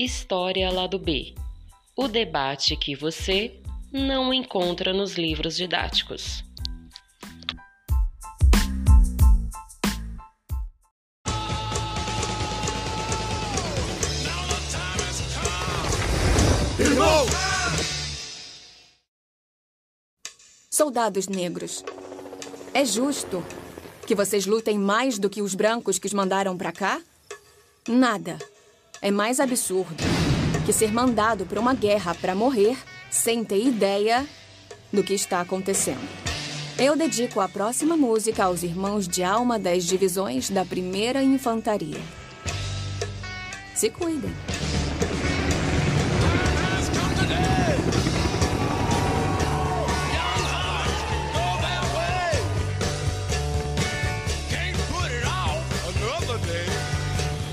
História Lado B o debate que você não encontra nos livros didáticos. Soldados negros, é justo que vocês lutem mais do que os brancos que os mandaram para cá? Nada é mais absurdo que ser mandado para uma guerra para morrer sem ter ideia do que está acontecendo. Eu dedico a próxima música aos irmãos de alma das divisões da Primeira Infantaria. Se cuidem.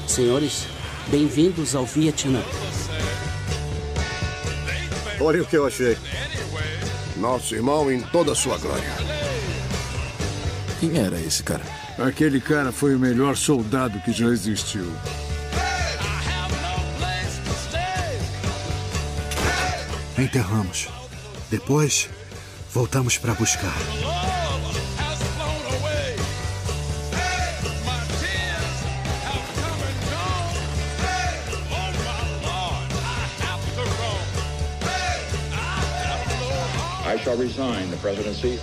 Senhores, bem-vindos ao Vietnã. Olha o que eu achei. Nosso irmão em toda a sua glória. Quem era esse cara? Aquele cara foi o melhor soldado que já existiu. Enterramos. Depois, voltamos para buscar. I resign the presidency.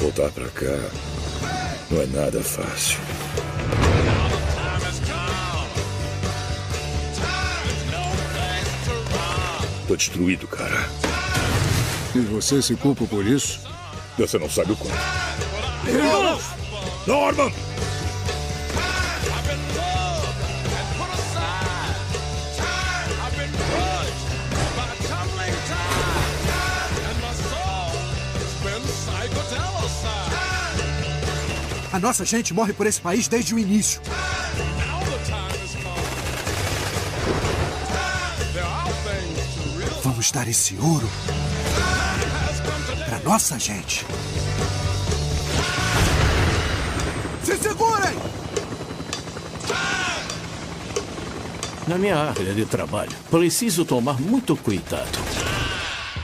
Voltar para cá não é nada fácil. Tô destruído, cara. E você se culpa por isso? Você não sabe o quanto. Irmãos! Norman! A nossa gente morre por esse país desde o início. Vamos dar esse ouro para nossa gente. Se segurem! Na minha área de trabalho, preciso tomar muito cuidado.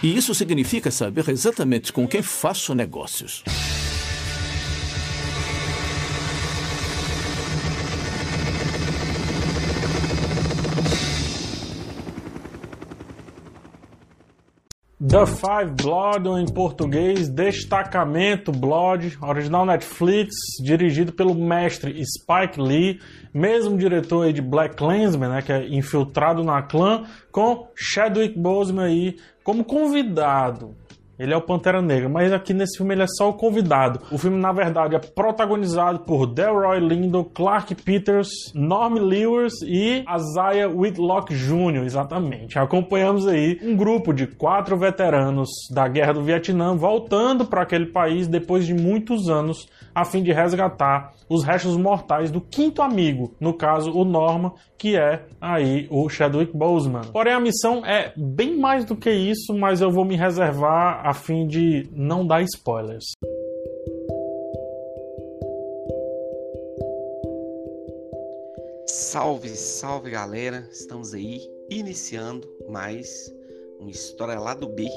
E isso significa saber exatamente com quem faço negócios. The Five Blood, ou em português, Destacamento Blood, original Netflix, dirigido pelo mestre Spike Lee, mesmo diretor aí de Black Klansman, né, que é infiltrado na clã, com Chadwick Boseman aí como convidado. Ele é o Pantera Negra, mas aqui nesse filme ele é só o convidado. O filme, na verdade, é protagonizado por Delroy Lindo, Clark Peters, Norm Lewis e Isaiah Whitlock Jr., exatamente. Acompanhamos aí um grupo de quatro veteranos da Guerra do Vietnã voltando para aquele país depois de muitos anos a fim de resgatar os restos mortais do quinto amigo, no caso o Norma, que é aí o Chadwick Boseman. Porém a missão é bem mais do que isso, mas eu vou me reservar a fim de não dar spoilers. Salve, salve galera! Estamos aí iniciando mais uma história lá do B,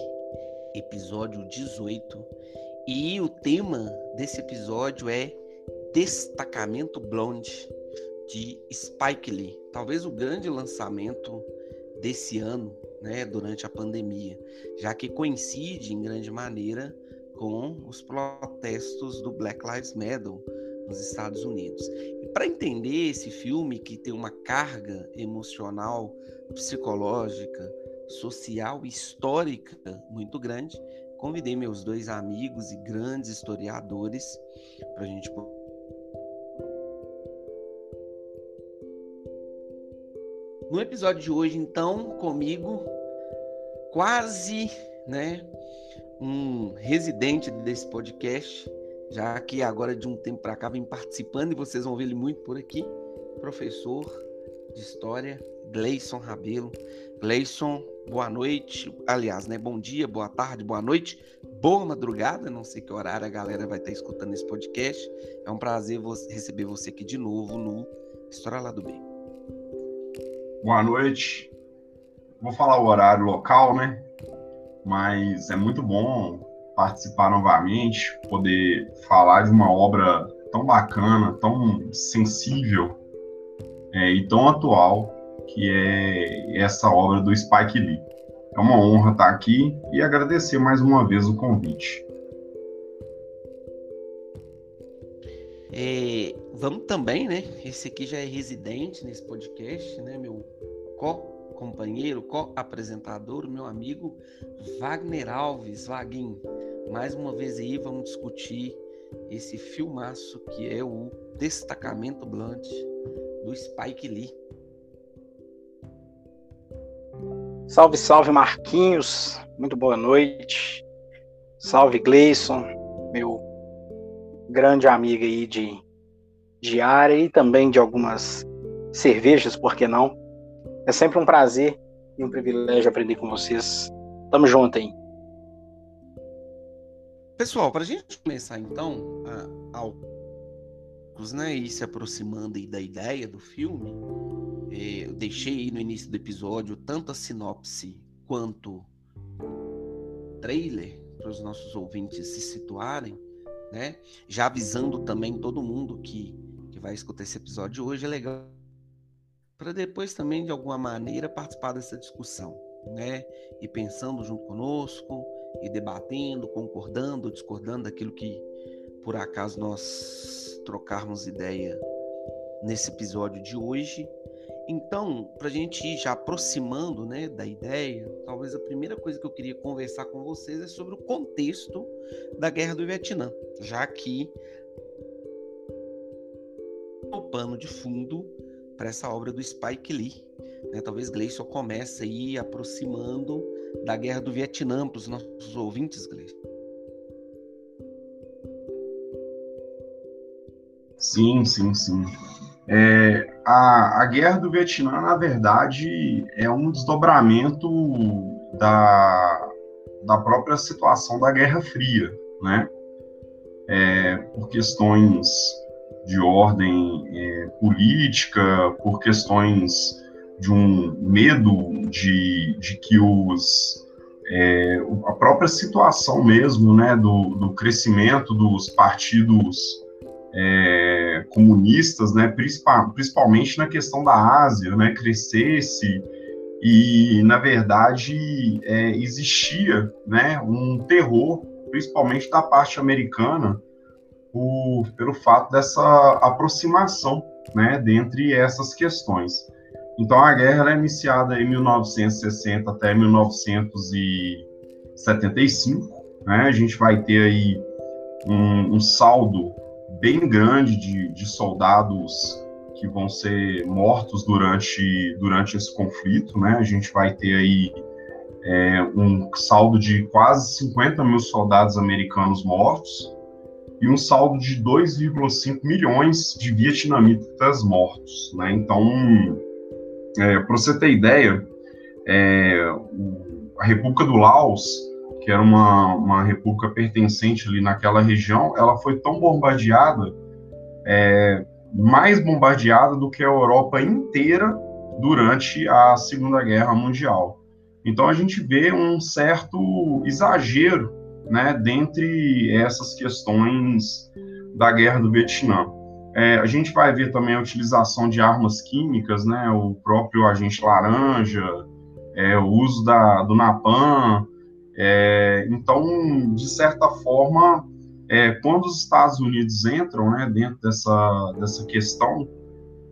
episódio 18. E o tema desse episódio é Destacamento Blonde de Spike Lee. Talvez o grande lançamento desse ano, né, durante a pandemia, já que coincide em grande maneira com os protestos do Black Lives Matter nos Estados Unidos. E para entender esse filme que tem uma carga emocional, psicológica, social e histórica muito grande, convidei meus dois amigos e grandes historiadores para a gente No episódio de hoje, então, comigo, quase, né, um residente desse podcast, já que agora de um tempo para cá vem participando e vocês vão ver ele muito por aqui, professor de história, Gleison Rabelo. Gleison, boa noite, aliás, né, bom dia, boa tarde, boa noite, boa madrugada, não sei que horário a galera vai estar escutando esse podcast. É um prazer receber você aqui de novo no História lá do Bem. Boa noite. Vou falar o horário local, né? Mas é muito bom participar novamente, poder falar de uma obra tão bacana, tão sensível é, e tão atual que é essa obra do Spike Lee. É uma honra estar aqui e agradecer mais uma vez o convite. Vamos também, né? Esse aqui já é residente nesse podcast, né? Meu co-companheiro, co-apresentador, meu amigo Wagner Alves, Vaguinho. Mais uma vez aí vamos discutir esse filmaço que é o Destacamento Blunt do Spike Lee. Salve, salve Marquinhos, muito boa noite. Salve Gleison, meu grande amigo aí de, de área e também de algumas cervejas, por que não? É sempre um prazer e um privilégio aprender com vocês. Tamo junto aí. Pessoal, para a gente começar então a, né, e se aproximando aí da ideia do filme, é, eu deixei aí no início do episódio tanto a sinopse quanto trailer para os nossos ouvintes se situarem, né? Já avisando também todo mundo que vai escutar esse episódio hoje, é legal para depois também de alguma maneira participar dessa discussão, né? E pensando junto conosco, e debatendo, concordando, discordando daquilo que por acaso nós trocarmos ideia nesse episódio de hoje. Então, para a gente ir já aproximando né, da ideia, talvez a primeira coisa que eu queria conversar com vocês é sobre o contexto da Guerra do Vietnã, já que pano de fundo para essa obra do Spike Lee. Né? Talvez Gleison comece aí aproximando da Guerra do Vietnã para os nossos ouvintes, Gleison. Sim, sim, sim. É, a, a guerra do Vietnã, na verdade, é um desdobramento da, da própria situação da Guerra Fria, né? É, por questões de ordem é, política, por questões de um medo de, de que os é, a própria situação mesmo, né, do, do crescimento dos partidos é, comunistas, né, principal, principalmente na questão da Ásia, né, crescesse e, na verdade, é, existia né, um terror, principalmente da parte americana, por, pelo fato dessa aproximação né, dentre essas questões. Então, a guerra é iniciada em 1960 até 1975, né, a gente vai ter aí um, um saldo bem grande de, de soldados que vão ser mortos durante, durante esse conflito, né? A gente vai ter aí é, um saldo de quase 50 mil soldados americanos mortos e um saldo de 2,5 milhões de vietnamitas mortos, né? Então, é, para você ter ideia, é, a República do Laos que era uma, uma república pertencente ali naquela região, ela foi tão bombardeada, é, mais bombardeada do que a Europa inteira durante a Segunda Guerra Mundial. Então a gente vê um certo exagero, né, dentre essas questões da Guerra do Vietnã. É, a gente vai ver também a utilização de armas químicas, né, o próprio agente laranja, é, o uso da, do Napalm, é, então, de certa forma, é, quando os Estados Unidos entram né, dentro dessa, dessa questão,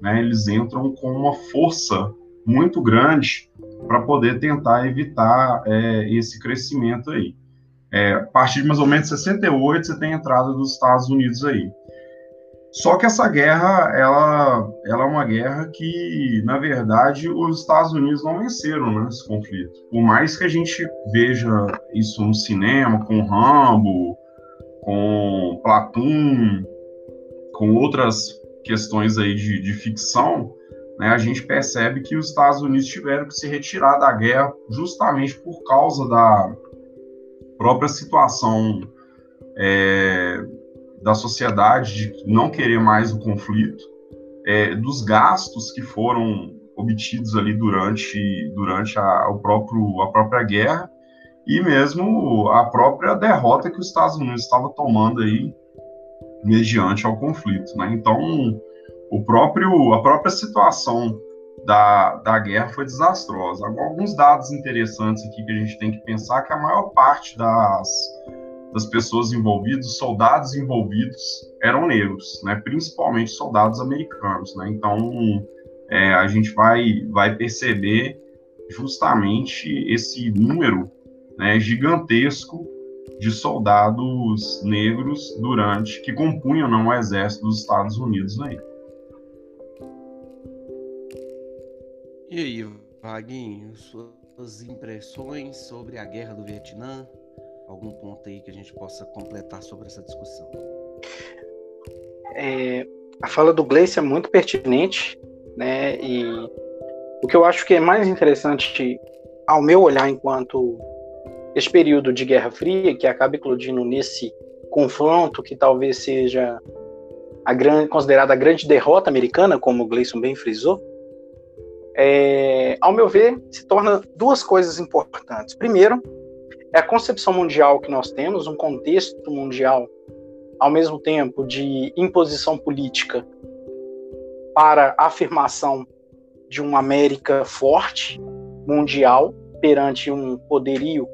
né, eles entram com uma força muito grande para poder tentar evitar é, esse crescimento aí. É, a partir de mais ou menos 68, você tem a entrada dos Estados Unidos aí. Só que essa guerra, ela, ela é uma guerra que, na verdade, os Estados Unidos não venceram né, nesse conflito. Por mais que a gente veja isso no cinema, com Rambo, com Platoon, com outras questões aí de, de ficção, né, a gente percebe que os Estados Unidos tiveram que se retirar da guerra justamente por causa da própria situação é, da sociedade de não querer mais o conflito, é, dos gastos que foram obtidos ali durante, durante a, o próprio, a própria guerra e mesmo a própria derrota que os Estados Unidos estava tomando aí mediante ao conflito, né? Então, o próprio, a própria situação da, da guerra foi desastrosa. Alguns dados interessantes aqui que a gente tem que pensar que a maior parte das, das pessoas envolvidas, soldados envolvidos, eram negros, né? principalmente soldados americanos. Né? Então, é, a gente vai, vai perceber justamente esse número né, gigantesco de soldados negros durante que compunham não o exército dos Estados Unidos aí. E aí, Vaguinho, suas impressões sobre a guerra do Vietnã? Algum ponto aí que a gente possa completar sobre essa discussão? É, a fala do Gleice é muito pertinente, né? E o que eu acho que é mais interessante, ao meu olhar, enquanto esse período de Guerra Fria, que acaba eclodindo nesse confronto que talvez seja a grande, considerada a grande derrota americana, como o Gleison bem frisou, é, ao meu ver, se torna duas coisas importantes. Primeiro, é a concepção mundial que nós temos, um contexto mundial, ao mesmo tempo de imposição política para a afirmação de uma América forte, mundial, perante um poderio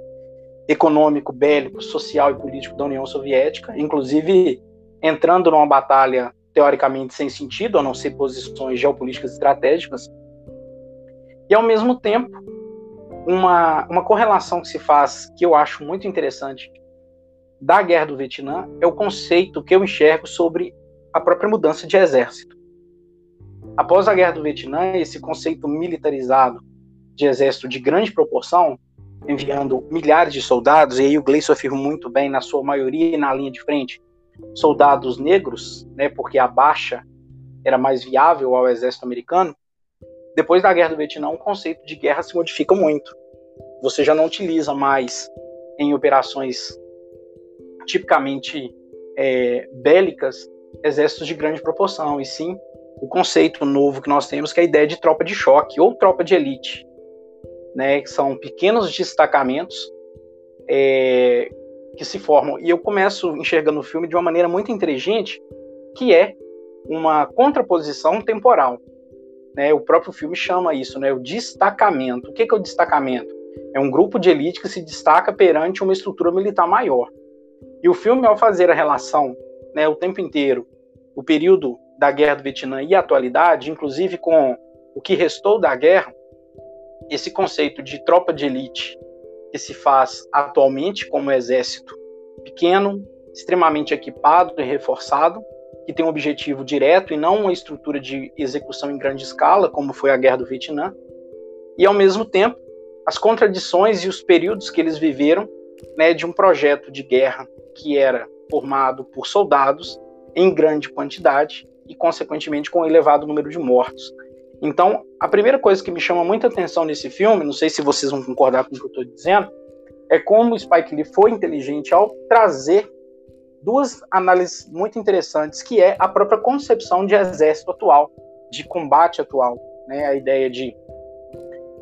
econômico, bélico, social e político da União Soviética, inclusive entrando numa batalha teoricamente sem sentido, a não ser posições geopolíticas estratégicas, e ao mesmo tempo uma, uma correlação que se faz, que eu acho muito interessante, da guerra do Vietnã, é o conceito que eu enxergo sobre a própria mudança de exército. Após a guerra do Vietnã, esse conceito militarizado de exército de grande proporção enviando milhares de soldados, e aí o Gleison afirma muito bem, na sua maioria na linha de frente, soldados negros, né, porque a baixa era mais viável ao exército americano. Depois da guerra do Vietnã, o conceito de guerra se modifica muito. Você já não utiliza mais em operações tipicamente é, bélicas exércitos de grande proporção, e sim o conceito novo que nós temos, que é a ideia de tropa de choque ou tropa de elite né, que são pequenos destacamentos é, que se formam. E eu começo enxergando o filme de uma maneira muito inteligente, que é uma contraposição temporal. Né? O próprio filme chama isso, né, o destacamento. O que é o destacamento? É um grupo de elite que se destaca perante uma estrutura militar maior. E o filme, ao fazer a relação né, o tempo inteiro, o período da Guerra do Vietnã e a atualidade, inclusive com o que restou da guerra, esse conceito de tropa de elite que se faz atualmente como exército pequeno, extremamente equipado e reforçado, que tem um objetivo direto e não uma estrutura de execução em grande escala, como foi a Guerra do Vietnã, e ao mesmo tempo as contradições e os períodos que eles viveram né, de um projeto de guerra que era formado por soldados em grande quantidade e, consequentemente, com um elevado número de mortos. Então, a primeira coisa que me chama muita atenção nesse filme, não sei se vocês vão concordar com o que eu estou dizendo, é como o Spike Lee foi inteligente ao trazer duas análises muito interessantes, que é a própria concepção de exército atual, de combate atual, né? A ideia de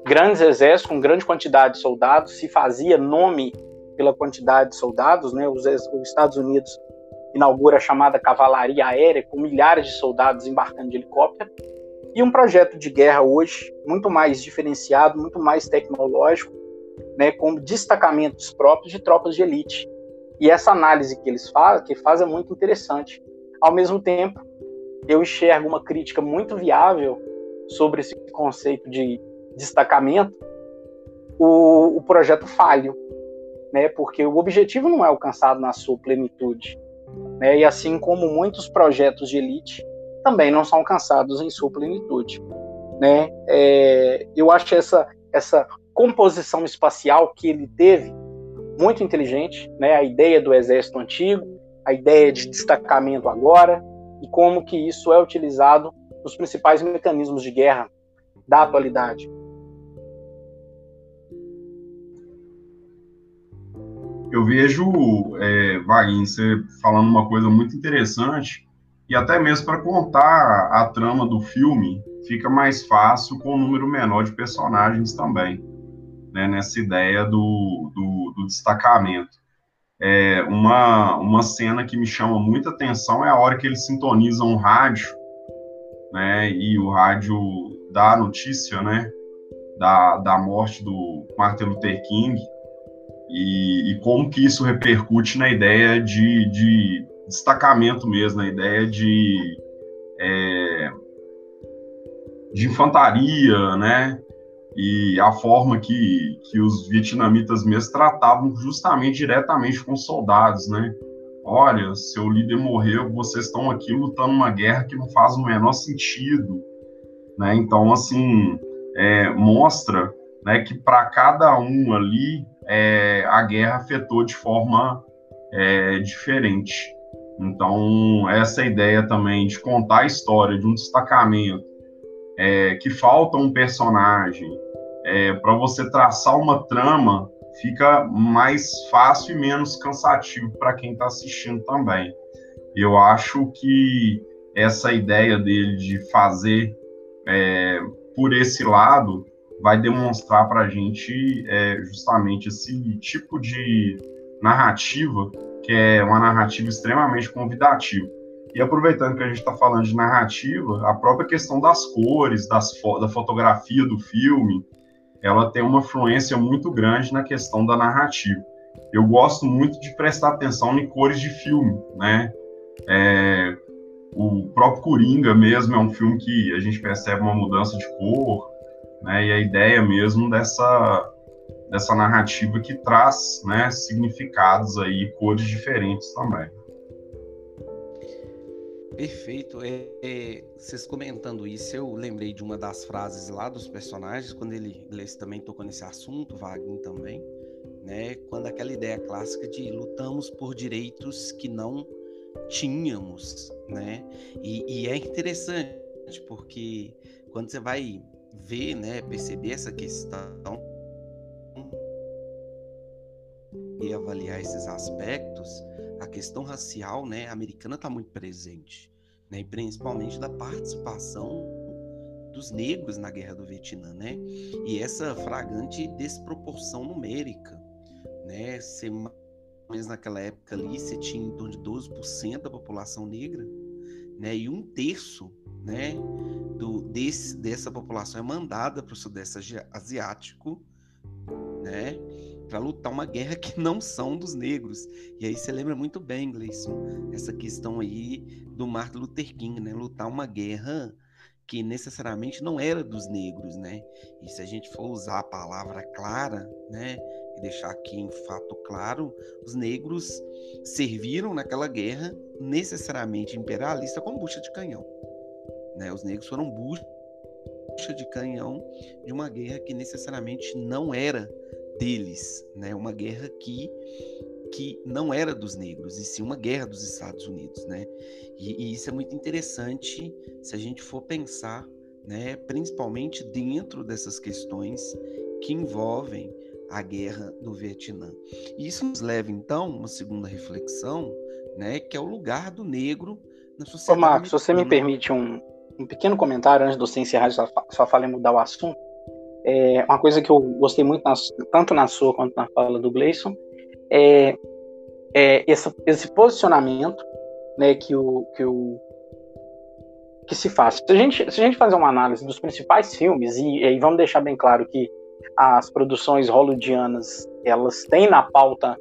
grandes exércitos com grande quantidade de soldados, se fazia nome pela quantidade de soldados, né? Os, os Estados Unidos inaugura a chamada cavalaria aérea com milhares de soldados embarcando de helicóptero e um projeto de guerra hoje muito mais diferenciado, muito mais tecnológico, né, com destacamentos próprios de tropas de elite. E essa análise que eles fazem, que é muito interessante. Ao mesmo tempo, eu enxergo uma crítica muito viável sobre esse conceito de destacamento, o, o projeto falho, né, porque o objetivo não é alcançado na sua plenitude. Né, e assim como muitos projetos de elite, também não são alcançados em sua plenitude. Né? É, eu acho essa, essa composição espacial que ele teve muito inteligente, né? a ideia do exército antigo, a ideia de destacamento agora, e como que isso é utilizado nos principais mecanismos de guerra da atualidade. Eu vejo, é, você falando uma coisa muito interessante, e até mesmo para contar a trama do filme, fica mais fácil com um número menor de personagens também, né, nessa ideia do, do, do destacamento. É, uma, uma cena que me chama muita atenção é a hora que eles sintonizam o rádio, né, e o rádio dá a notícia, né, da, da morte do Martin Luther King, e, e como que isso repercute na ideia de, de destacamento mesmo, na ideia de, é, de infantaria, né, e a forma que, que os vietnamitas mesmo tratavam justamente diretamente com os soldados, né? Olha, seu líder morreu, vocês estão aqui lutando uma guerra que não faz o menor sentido, né? Então, assim, é, mostra né, que para cada um ali é, a guerra afetou de forma é, diferente. Então, essa ideia também de contar a história de um destacamento, é, que falta um personagem, é, para você traçar uma trama, fica mais fácil e menos cansativo para quem está assistindo também. Eu acho que essa ideia dele de fazer é, por esse lado vai demonstrar para a gente é, justamente esse tipo de narrativa, que é uma narrativa extremamente convidativa. E aproveitando que a gente está falando de narrativa, a própria questão das cores, das fo da fotografia do filme, ela tem uma influência muito grande na questão da narrativa. Eu gosto muito de prestar atenção em cores de filme, né? É, o próprio Coringa mesmo é um filme que a gente percebe uma mudança de cor, né? E a ideia mesmo dessa dessa narrativa que traz, né, significados aí, cores diferentes também. Perfeito. É, é, vocês comentando isso, eu lembrei de uma das frases lá dos personagens, quando ele, ele também tocou nesse assunto, Wagner também, né? Quando aquela ideia clássica de lutamos por direitos que não tínhamos, né? E, e é interessante porque quando você vai ver, né, perceber essa questão e avaliar esses aspectos, a questão racial, né, americana está muito presente, né, e principalmente da participação dos negros na guerra do Vietnã, né, e essa fragante desproporção numérica, né, ser mais naquela época ali você tinha em torno de 12% da população negra, né, e um terço, né, do desse dessa população é mandada para o sudeste asiático, né, para lutar uma guerra que não são dos negros. E aí você lembra muito bem, Gleison, essa questão aí do Martin Luther King, né? Lutar uma guerra que necessariamente não era dos negros, né? E se a gente for usar a palavra clara, né, e deixar aqui em fato claro, os negros serviram naquela guerra necessariamente imperialista como bucha de canhão, né? Os negros foram bucha de canhão de uma guerra que necessariamente não era deles, né? Uma guerra que que não era dos negros, e sim uma guerra dos Estados Unidos, né? E, e isso é muito interessante se a gente for pensar, né? Principalmente dentro dessas questões que envolvem a guerra do Vietnã. E isso nos leva então a uma segunda reflexão, né? Que é o lugar do negro na sociedade. Ô Marcos, se você me permite um, um pequeno comentário antes de você encerrar sua, sua fala e mudar o assunto. É, uma coisa que eu gostei muito, na, tanto na sua quanto na fala do Gleison, é, é esse, esse, posicionamento né, que, o, que, o, que se faz. Se a, gente, se a gente fazer uma análise dos principais filmes, e, e vamos deixar bem claro que as produções hollywoodianas elas têm na pauta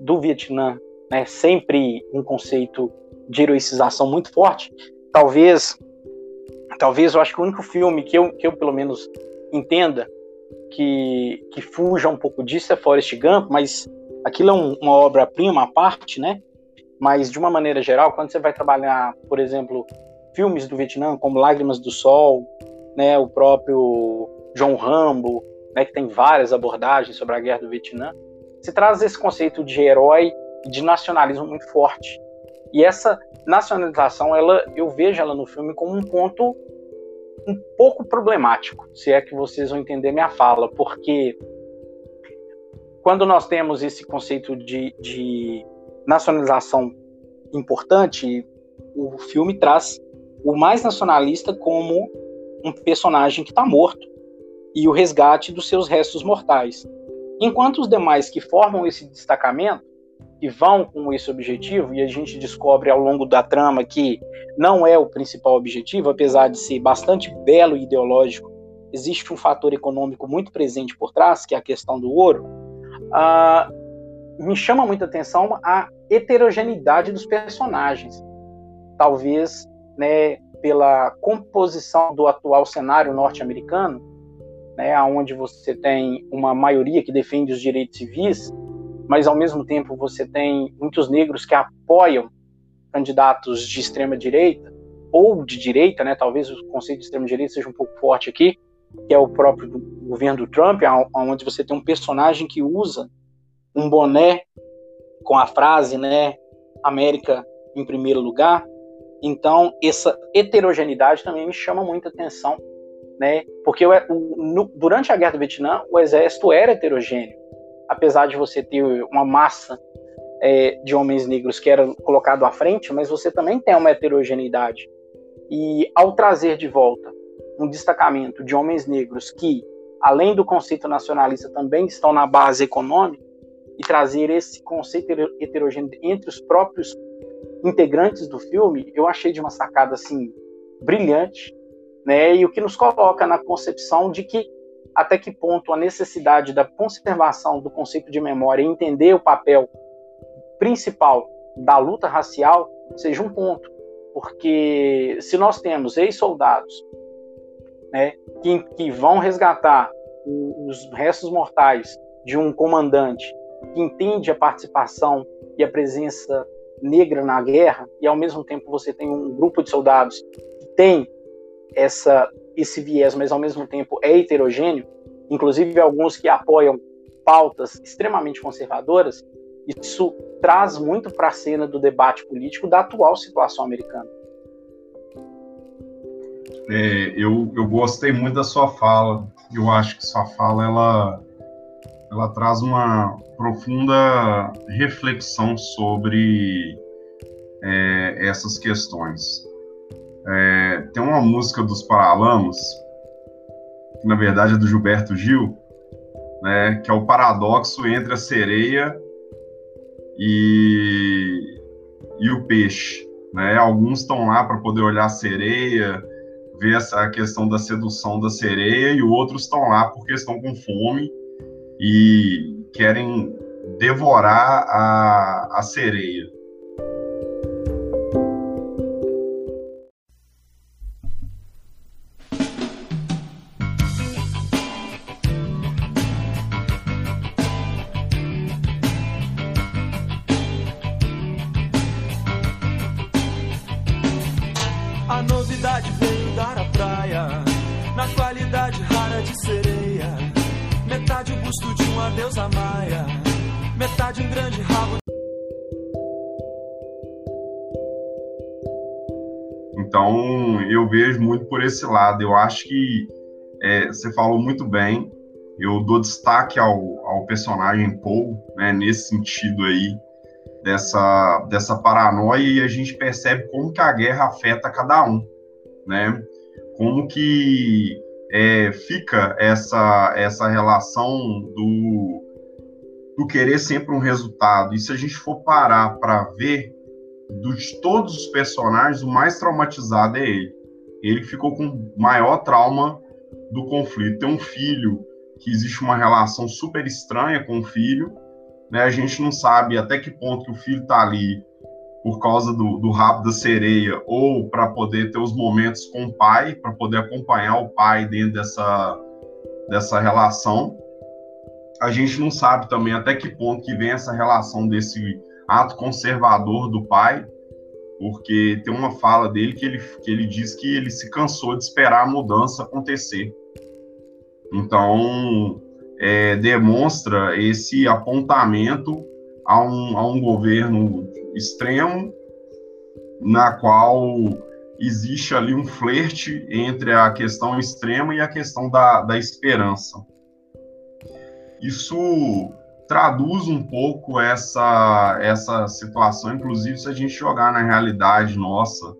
do Vietnã né, sempre um conceito de heroicização muito forte. Talvez, talvez eu acho que o único filme que eu, que eu pelo menos entenda que, que fuja um pouco disso é Forrest Gump, mas aquilo é um, uma obra-prima à parte, né? Mas de uma maneira geral, quando você vai trabalhar, por exemplo, filmes do Vietnã, como Lágrimas do Sol, né, o próprio John Rambo, né, que tem várias abordagens sobre a guerra do Vietnã, se traz esse conceito de herói e de nacionalismo muito forte. E essa nacionalização, ela, eu vejo ela no filme como um ponto um pouco problemático, se é que vocês vão entender minha fala, porque quando nós temos esse conceito de, de nacionalização importante, o filme traz o mais nacionalista como um personagem que está morto e o resgate dos seus restos mortais. Enquanto os demais que formam esse destacamento, que vão com esse objetivo, e a gente descobre ao longo da trama que não é o principal objetivo, apesar de ser bastante belo e ideológico, existe um fator econômico muito presente por trás, que é a questão do ouro. Uh, me chama muita atenção a heterogeneidade dos personagens. Talvez né, pela composição do atual cenário norte-americano, né, onde você tem uma maioria que defende os direitos civis, mas ao mesmo tempo você tem muitos negros que apoiam candidatos de extrema direita ou de direita, né? Talvez o conceito de extrema direita seja um pouco forte aqui, que é o próprio governo do Trump, onde você tem um personagem que usa um boné com a frase, né, América em primeiro lugar, então, essa heterogeneidade também me chama muita atenção, né? Porque o, no, durante a Guerra do Vietnã, o exército era heterogêneo. Apesar de você ter uma massa é, de homens negros que era colocado à frente, mas você também tem uma heterogeneidade. E ao trazer de volta um destacamento de homens negros que, além do conceito nacionalista, também estão na base econômica, e trazer esse conceito heterogêneo entre os próprios integrantes do filme, eu achei de uma sacada assim brilhante, né? E o que nos coloca na concepção de que até que ponto a necessidade da conservação do conceito de memória e entender o papel principal da luta racial seja um ponto, porque se nós temos ex-soldados, né, que, que vão resgatar os restos mortais de um comandante que entende a participação e a presença negra na guerra e ao mesmo tempo você tem um grupo de soldados que tem essa esse viés, mas ao mesmo tempo é heterogêneo, inclusive alguns que apoiam pautas extremamente conservadoras, isso traz muito para a cena do debate político da atual situação americana. É, eu, eu gostei muito da sua fala. Eu acho que sua fala ela, ela traz uma, profunda reflexão sobre é, essas questões. É, tem uma música dos Paralamas, que na verdade é do Gilberto Gil, né, que é o paradoxo entre a sereia e, e o peixe. Né? Alguns estão lá para poder olhar a sereia, ver essa questão da sedução da sereia, e outros estão lá porque estão com fome e querem devorar a, a sereia. Esse lado. Eu acho que é, você falou muito bem. Eu dou destaque ao, ao personagem Paul, né, nesse sentido aí, dessa, dessa paranoia, e a gente percebe como que a guerra afeta cada um, né? Como que é, fica essa, essa relação do, do querer sempre um resultado. E se a gente for parar para ver, de todos os personagens, o mais traumatizado é ele. Ele ficou com maior trauma do conflito. Tem um filho que existe uma relação super estranha com o filho. Né? A gente não sabe até que ponto que o filho está ali por causa do, do rabo da sereia ou para poder ter os momentos com o pai, para poder acompanhar o pai dentro dessa, dessa relação a gente não sabe também até que ponto que vem essa relação desse ato conservador do pai, porque tem uma fala dele que ele, que ele diz que ele se cansou de esperar a mudança acontecer. Então, é, demonstra esse apontamento a um, a um governo extremo, na qual existe ali um flerte entre a questão extrema e a questão da, da esperança isso traduz um pouco essa, essa situação, inclusive se a gente jogar na realidade nossa,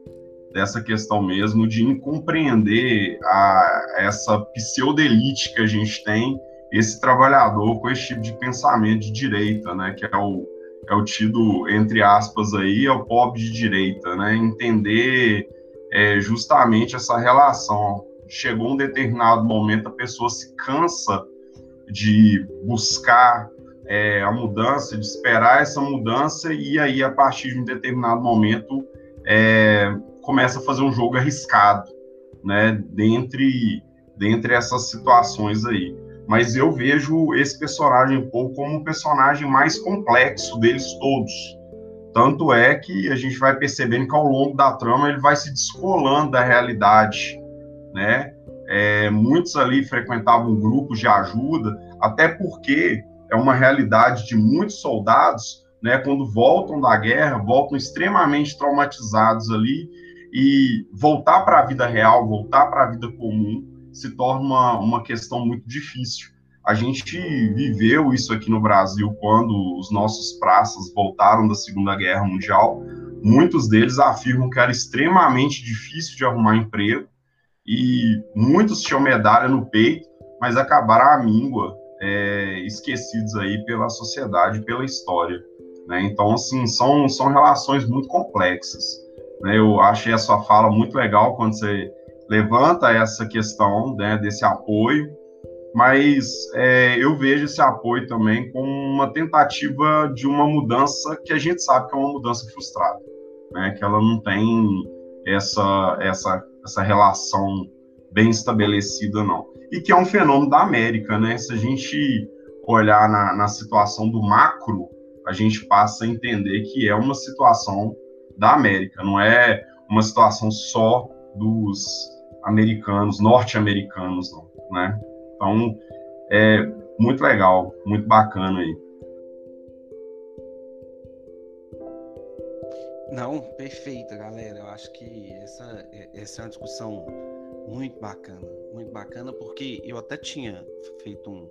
dessa questão mesmo de compreender a, essa pseudo-elite que a gente tem, esse trabalhador com esse tipo de pensamento de direita, né, que é o, é o tido, entre aspas, aí, é o pobre de direita, né, entender é, justamente essa relação. Chegou um determinado momento, a pessoa se cansa de buscar é, a mudança, de esperar essa mudança, e aí, a partir de um determinado momento, é, começa a fazer um jogo arriscado, né, dentre, dentre essas situações aí. Mas eu vejo esse personagem um pouco como um personagem mais complexo deles todos. Tanto é que a gente vai percebendo que ao longo da trama ele vai se descolando da realidade, né? É, muitos ali frequentavam grupos de ajuda, até porque é uma realidade de muitos soldados, né? Quando voltam da guerra, voltam extremamente traumatizados ali e voltar para a vida real, voltar para a vida comum, se torna uma, uma questão muito difícil. A gente viveu isso aqui no Brasil quando os nossos praças voltaram da Segunda Guerra Mundial. Muitos deles afirmam que era extremamente difícil de arrumar emprego e muitos tinham medalha no peito, mas acabaram à míngua, é, esquecidos aí pela sociedade, pela história. Né? Então, assim, são, são relações muito complexas. Né? Eu achei a sua fala muito legal quando você levanta essa questão né, desse apoio, mas é, eu vejo esse apoio também como uma tentativa de uma mudança que a gente sabe que é uma mudança frustrada, né, que ela não tem essa, essa, essa relação bem estabelecida, não. E que é um fenômeno da América, né? Se a gente olhar na, na situação do macro, a gente passa a entender que é uma situação da América, não é uma situação só dos americanos, norte-americanos, né? Então, é muito legal, muito bacana aí. Não, perfeita, galera. Eu acho que essa, essa é uma discussão muito bacana, muito bacana, porque eu até tinha feito um,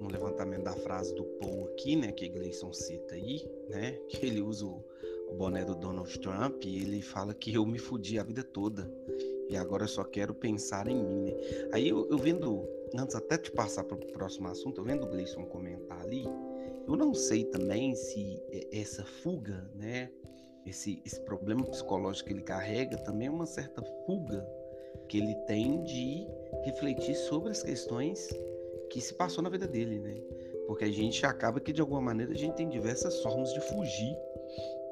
um levantamento da frase do Paul aqui, né, que Gleison cita aí, né, que ele usa o, o boné do Donald Trump e ele fala que eu me fudi a vida toda e agora eu só quero pensar em mim, né? Aí eu, eu vendo, antes até de passar para o próximo assunto, eu vendo o Gleison comentar ali, eu não sei também se essa fuga, né, esse, esse problema psicológico que ele carrega também é uma certa fuga que ele tem de refletir sobre as questões que se passou na vida dele, né? Porque a gente acaba que de alguma maneira a gente tem diversas formas de fugir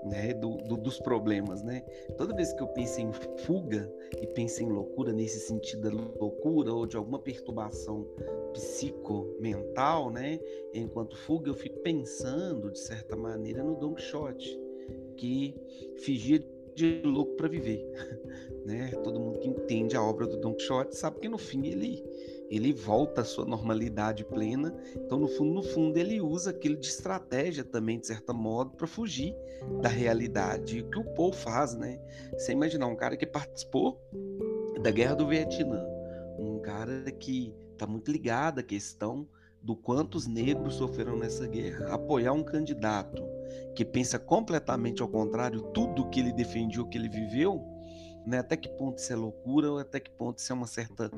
né, do, do, dos problemas, né? Toda vez que eu penso em fuga e penso em loucura nesse sentido da loucura ou de alguma perturbação psicomental, né? Enquanto fuga eu fico pensando de certa maneira no Don Quixote, que fingia de louco para viver, né? Todo mundo que entende a obra do Don Quixote sabe que no fim ele ele volta à sua normalidade plena. Então, no fundo, no fundo, ele usa aquilo de estratégia também, de certo modo, para fugir da realidade. O que o Paul faz, né? Você imaginar um cara que participou da guerra do Vietnã, um cara que está muito ligado à questão do quanto os negros sofreram nessa guerra, apoiar um candidato que pensa completamente ao contrário, tudo que ele defendia, o que ele viveu, né? Até que ponto isso é loucura ou até que ponto isso é uma certa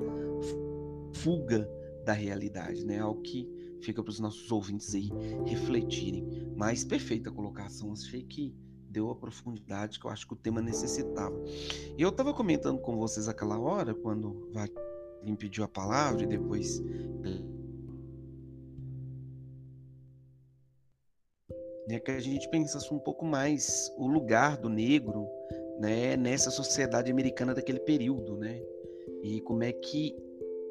fuga da realidade, né? Algo que fica para os nossos ouvintes aí refletirem. Mas perfeita colocação, achei que deu a profundidade que eu acho que o tema necessitava. E eu estava comentando com vocês aquela hora, quando me pediu a palavra e depois né, que a gente pensasse um pouco mais o lugar do negro né, nessa sociedade americana daquele período, né? E como é que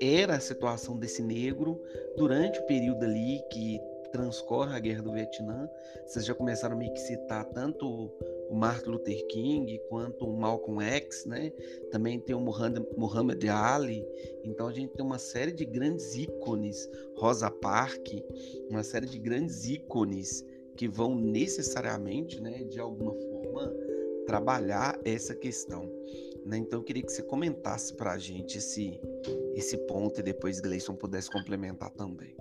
era a situação desse negro durante o período ali que transcorre a guerra do Vietnã. Vocês já começaram a que citar tanto o Martin Luther King quanto o Malcolm X, né? Também tem o Muhammad Ali. Então a gente tem uma série de grandes ícones, Rosa Parks, uma série de grandes ícones que vão necessariamente, né, de alguma forma, trabalhar essa questão. Né? Então eu queria que você comentasse para a gente esse, esse ponto e depois Gleison pudesse complementar também.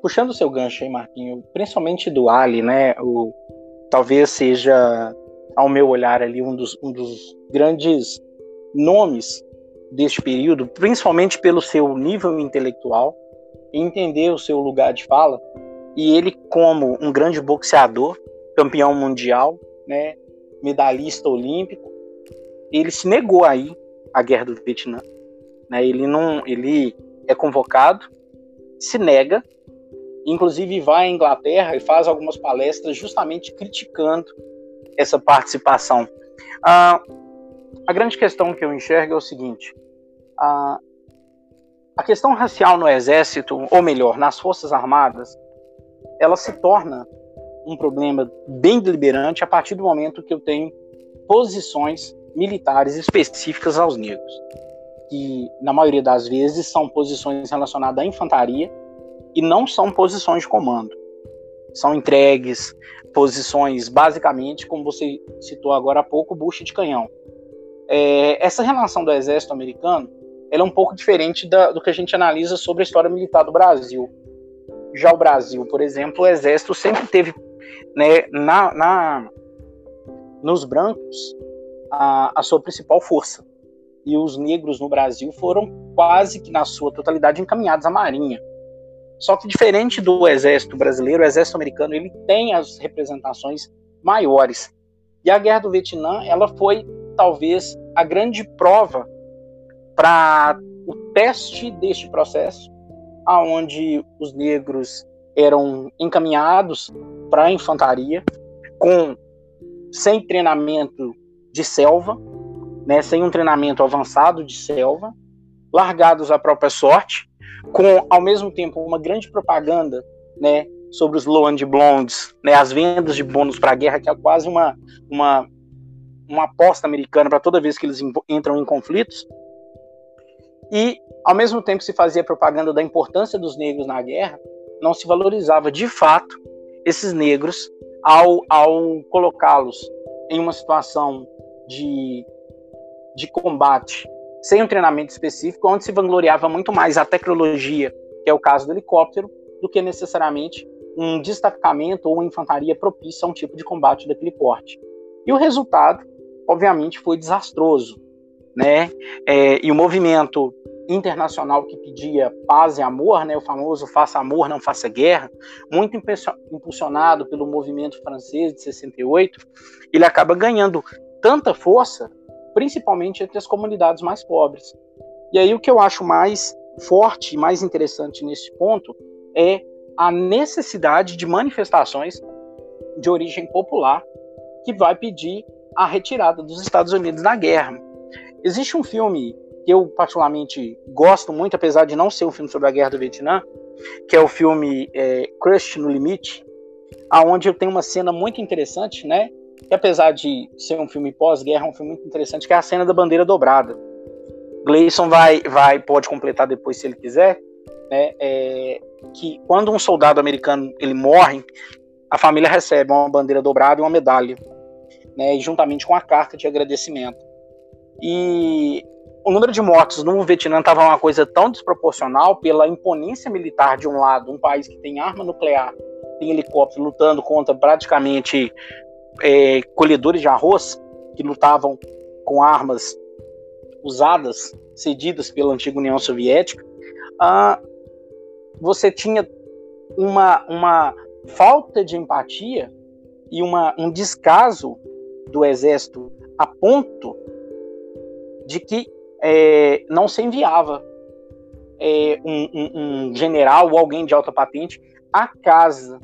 Puxando o seu gancho aí, Marquinho, principalmente do Ali, né? O, talvez seja ao meu olhar ali, um dos, um dos grandes nomes deste período, principalmente pelo seu nível intelectual, entender o seu lugar de fala, e ele como um grande boxeador, campeão mundial, né, medalhista olímpico, ele se negou aí à guerra do Vietnã, né? Ele não, ele é convocado, se nega, inclusive vai à Inglaterra e faz algumas palestras justamente criticando essa participação. Ah, a grande questão que eu enxergo é o seguinte: a, a questão racial no exército, ou melhor, nas forças armadas, ela se torna um problema bem deliberante a partir do momento que eu tenho posições militares específicas aos negros, que na maioria das vezes são posições relacionadas à infantaria e não são posições de comando. São entregues, posições basicamente, como você citou agora há pouco, bucha de canhão. É, essa relação do exército americano ela é um pouco diferente da, do que a gente analisa sobre a história militar do Brasil. Já o Brasil, por exemplo, o exército sempre teve né, na, na nos brancos a, a sua principal força. E os negros no Brasil foram quase que na sua totalidade encaminhados à Marinha. Só que diferente do exército brasileiro, o exército americano ele tem as representações maiores. E a guerra do Vietnã, ela foi talvez a grande prova para o teste deste processo, aonde os negros eram encaminhados para a infantaria com sem treinamento de selva, né, sem um treinamento avançado de selva, largados à própria sorte, com ao mesmo tempo uma grande propaganda, né, sobre os low and blondes, né, as vendas de bônus para a guerra, que é quase uma, uma, uma aposta americana para toda vez que eles entram em conflitos. E ao mesmo tempo que se fazia propaganda da importância dos negros na guerra, não se valorizava de fato esses negros ao, ao colocá-los em uma situação de, de combate sem um treinamento específico, onde se vangloriava muito mais a tecnologia, que é o caso do helicóptero, do que necessariamente um destacamento ou uma infantaria propícia a um tipo de combate daquele porte. E o resultado, obviamente, foi desastroso. Né? É, e o movimento internacional que pedia paz e amor, né, o famoso faça amor, não faça guerra, muito impulsionado pelo movimento francês de 68, ele acaba ganhando tanta força, principalmente entre as comunidades mais pobres. E aí o que eu acho mais forte e mais interessante nesse ponto é a necessidade de manifestações de origem popular que vai pedir a retirada dos Estados Unidos da guerra. Existe um filme que eu particularmente gosto muito, apesar de não ser um filme sobre a guerra do Vietnã, que é o filme é, Crush no Limite, aonde eu tenho uma cena muito interessante, né? Que apesar de ser um filme pós-guerra, é um filme muito interessante, que é a cena da bandeira dobrada. Gleison vai, vai, pode completar depois se ele quiser, né? É, que quando um soldado americano ele morre, a família recebe uma bandeira dobrada e uma medalha, né? Juntamente com a carta de agradecimento. E o número de mortos no Vietnã estava uma coisa tão desproporcional pela imponência militar de um lado, um país que tem arma nuclear, tem helicóptero lutando contra praticamente é, colhedores de arroz que lutavam com armas usadas, cedidas pela antiga União Soviética, ah, você tinha uma, uma falta de empatia e uma, um descaso do exército a ponto de que é, não se enviava é, um, um, um, general ou alguém de alta patente à casa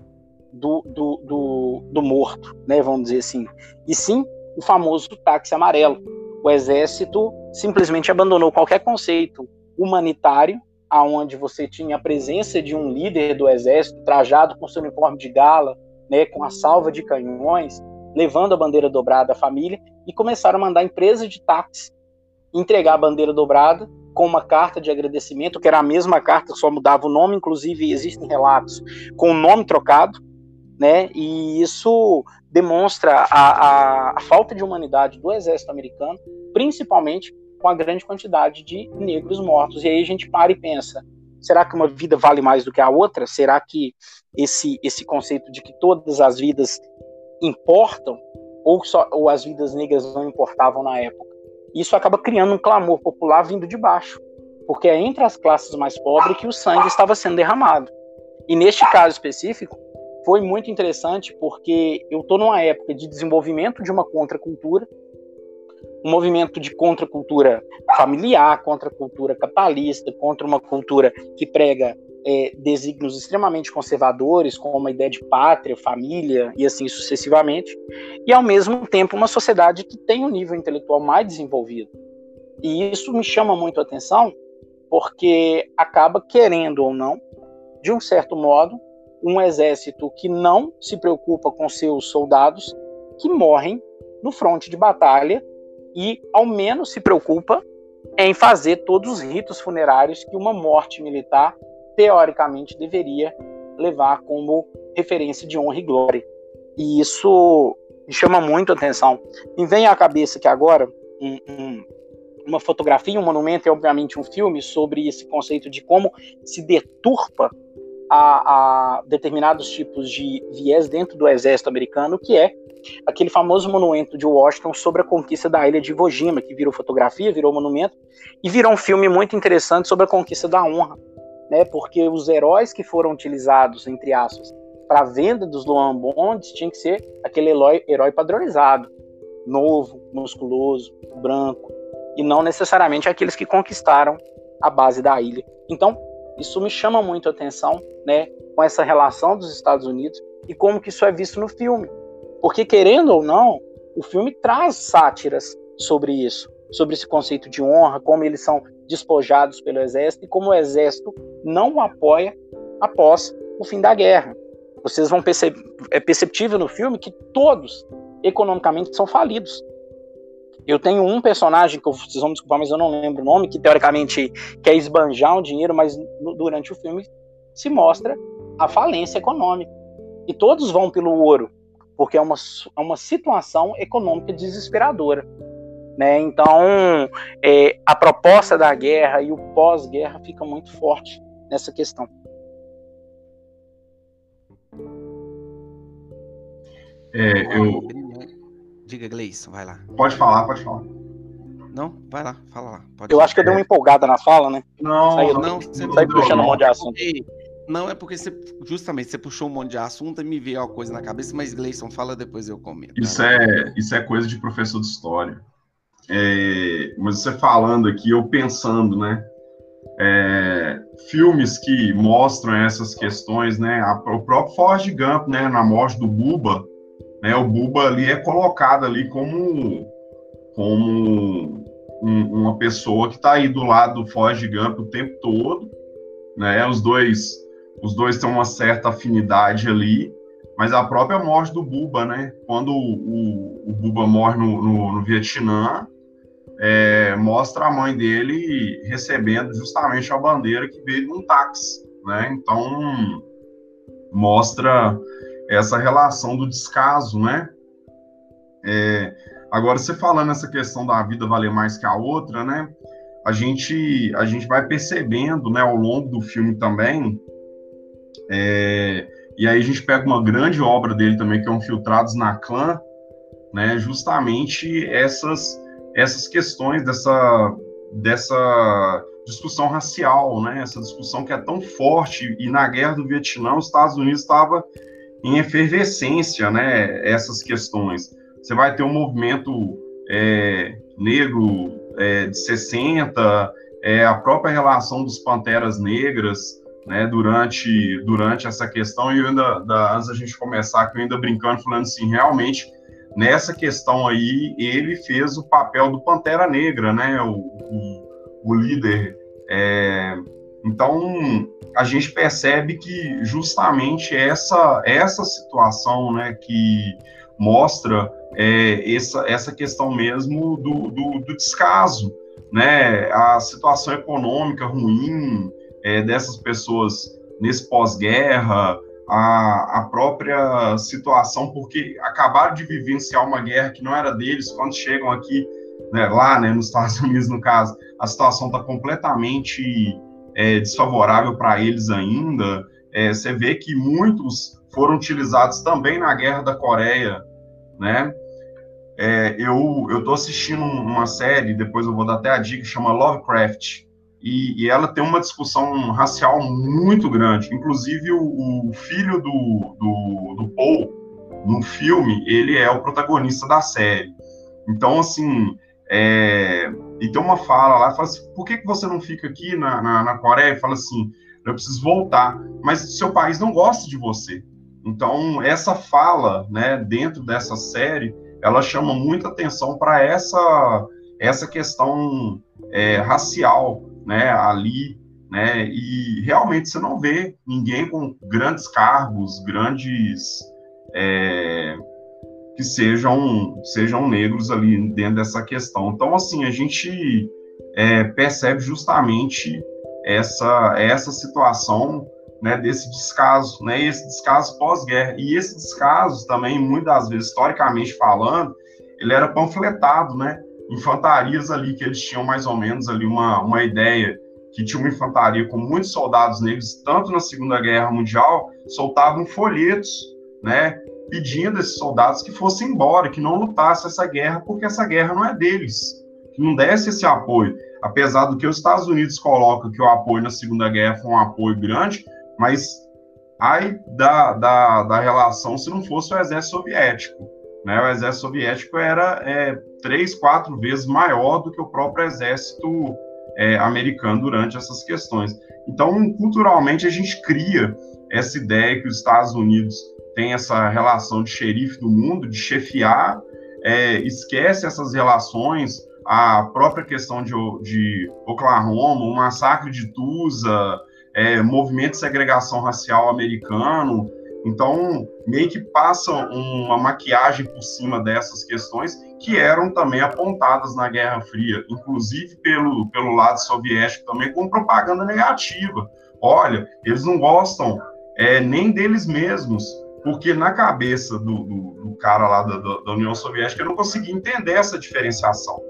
do, do, do, do, morto, né, vamos dizer assim. E sim o famoso táxi amarelo. O exército simplesmente abandonou qualquer conceito humanitário, aonde você tinha a presença de um líder do exército trajado com seu uniforme de gala, né, com a salva de canhões, levando a bandeira dobrada à família, e começaram a mandar empresas de táxi entregar a bandeira dobrada com uma carta de agradecimento, que era a mesma carta, só mudava o nome, inclusive existem relatos com o nome trocado, né? E isso demonstra a, a, a falta de humanidade do exército americano, principalmente com a grande quantidade de negros mortos. E aí a gente para e pensa: será que uma vida vale mais do que a outra? Será que esse, esse conceito de que todas as vidas importam ou, só, ou as vidas negras não importavam na época. Isso acaba criando um clamor popular vindo de baixo, porque é entre as classes mais pobres que o sangue estava sendo derramado. E neste caso específico, foi muito interessante porque eu estou numa época de desenvolvimento de uma contracultura, um movimento de contracultura familiar, contracultura capitalista, contra uma cultura que prega é, desígnios extremamente conservadores, como uma ideia de pátria, família e assim sucessivamente, e ao mesmo tempo uma sociedade que tem um nível intelectual mais desenvolvido. E isso me chama muito a atenção, porque acaba querendo ou não, de um certo modo, um exército que não se preocupa com seus soldados que morrem no fronte de batalha e ao menos se preocupa em fazer todos os ritos funerários que uma morte militar teoricamente deveria levar como referência de honra e glória. E isso me chama muito a atenção. Me vem à cabeça que agora um, um, uma fotografia, um monumento e obviamente um filme sobre esse conceito de como se deturpa a, a, determinados tipos de viés dentro do exército americano, que é aquele famoso monumento de Washington sobre a conquista da ilha de Iwo Jima, que virou fotografia, virou monumento, e virou um filme muito interessante sobre a conquista da honra, né? Porque os heróis que foram utilizados, entre aspas, para a venda dos Luan Bonds tinha que ser aquele herói, herói padronizado, novo, musculoso, branco, e não necessariamente aqueles que conquistaram a base da ilha. Então, isso me chama muito a atenção, né, com essa relação dos Estados Unidos e como que isso é visto no filme. Porque querendo ou não, o filme traz sátiras sobre isso, sobre esse conceito de honra, como eles são despojados pelo exército e como o exército não o apoia após o fim da guerra. Vocês vão perceber, é perceptível no filme que todos economicamente são falidos. Eu tenho um personagem que vocês vão me desculpar, mas eu não lembro o nome, que teoricamente quer esbanjar um dinheiro, mas no, durante o filme se mostra a falência econômica. E todos vão pelo ouro, porque é uma, é uma situação econômica desesperadora. Né? Então, é, a proposta da guerra e o pós-guerra fica muito forte nessa questão. É, eu... Diga, Gleison, vai lá. Pode falar, pode falar. Não, vai lá, fala lá. eu acho que eu dei uma empolgada na fala, né? Não, Saiu, não, você sai puxando um monte de assunto. Não, é porque você, justamente, você puxou um monte de assunto e me veio uma coisa na cabeça, mas Gleison, fala depois eu comento. Isso é, isso é coisa de professor de história. É, mas você falando aqui, eu pensando, né? É, filmes que mostram essas questões, né? A, o próprio Forrest Gump, né? Na morte do Buba, né? O Buba ali é colocado ali como, como um, uma pessoa que está aí do lado do Forrest Gump o tempo todo, né? Os dois, os dois têm uma certa afinidade ali, mas a própria morte do Buba, né? Quando o, o, o Buba morre no, no, no Vietnã, é, mostra a mãe dele recebendo justamente a bandeira que veio de um táxi, né? Então mostra essa relação do descaso, né? É, agora você falando essa questão da vida valer mais que a outra, né? A gente a gente vai percebendo, né, ao longo do filme também. É, e aí a gente pega uma grande obra dele também que é um Filtrados na Clã, né? Justamente essas essas questões dessa, dessa discussão racial, né? Essa discussão que é tão forte e na guerra do Vietnã os Estados Unidos estava em efervescência, né? Essas questões. Você vai ter um movimento é, negro é, de 60, é, a própria relação dos panteras negras, né? Durante durante essa questão e ainda da, antes da gente começar, que eu ainda brincando falando assim, realmente nessa questão aí, ele fez o papel do Pantera Negra, né? O, o, o líder. É, então, a gente percebe que justamente essa, essa situação, né, que mostra é, essa, essa questão mesmo do, do, do, descaso, né? A situação econômica ruim é, dessas pessoas nesse pós-guerra, a, a própria situação, porque acabaram de vivenciar uma guerra que não era deles, quando chegam aqui, né, lá né, nos Estados Unidos, no caso, a situação está completamente é, desfavorável para eles ainda. É, você vê que muitos foram utilizados também na guerra da Coreia, né? é, eu, eu tô assistindo uma série, depois eu vou dar até a dica, chama Lovecraft. E, e ela tem uma discussão racial muito grande. Inclusive, o, o filho do, do, do Paul, no filme, ele é o protagonista da série. Então, assim, é, e tem uma fala lá, fala assim, por que, que você não fica aqui na, na, na Coreia? Fala assim, eu preciso voltar. Mas seu país não gosta de você. Então, essa fala, né, dentro dessa série, ela chama muita atenção para essa, essa questão é, racial, né, ali, né, e realmente você não vê ninguém com grandes cargos, grandes é, que sejam sejam negros ali dentro dessa questão. Então, assim, a gente é, percebe justamente essa essa situação né, desse descaso, né, esse descaso pós-guerra. E esse descaso também, muitas vezes, historicamente falando, ele era panfletado, né, infantarias ali que eles tinham mais ou menos ali uma, uma ideia que tinha uma infantaria com muitos soldados negros, tanto na Segunda Guerra Mundial, soltavam folhetos, né, pedindo a esses soldados que fossem embora, que não lutassem essa guerra, porque essa guerra não é deles, que não desse esse apoio. Apesar do que os Estados Unidos colocam que o apoio na Segunda Guerra foi um apoio grande, mas ai da, da, da relação se não fosse o exército soviético. Né? O exército soviético era é, três, quatro vezes maior do que o próprio exército é, americano durante essas questões. Então, culturalmente, a gente cria essa ideia que os Estados Unidos têm essa relação de xerife do mundo, de chefiar, é, esquece essas relações, a própria questão de, de Oklahoma, o massacre de Tulsa, é, movimento de segregação racial americano, então, meio que passa uma maquiagem por cima dessas questões que eram também apontadas na Guerra Fria, inclusive pelo, pelo lado soviético também, com propaganda negativa. Olha, eles não gostam é, nem deles mesmos, porque na cabeça do, do, do cara lá da, da, União Soviética eu não conseguia entender essa diferenciação,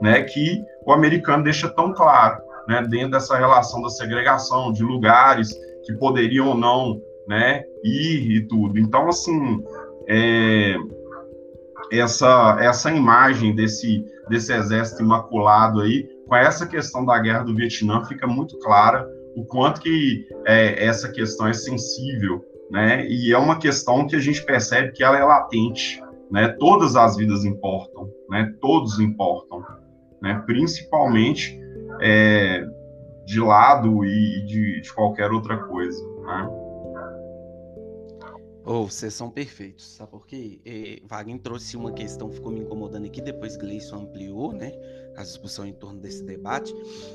né, que o americano deixa tão claro, né, dentro dessa relação da segregação de lugares que poderiam ou não né, ir e tudo. Então, assim, é, essa, essa imagem desse, desse exército imaculado aí, com essa questão da guerra do Vietnã, fica muito clara o quanto que é, essa questão é sensível, né, e é uma questão que a gente percebe que ela é latente, né, todas as vidas importam, né, todos importam, né, principalmente é, de lado e de, de qualquer outra coisa, né. Ou oh, vocês são perfeitos, sabe por quê? É, Wagner trouxe uma questão que ficou me incomodando aqui, depois Gleison ampliou, né? A discussão em torno desse debate.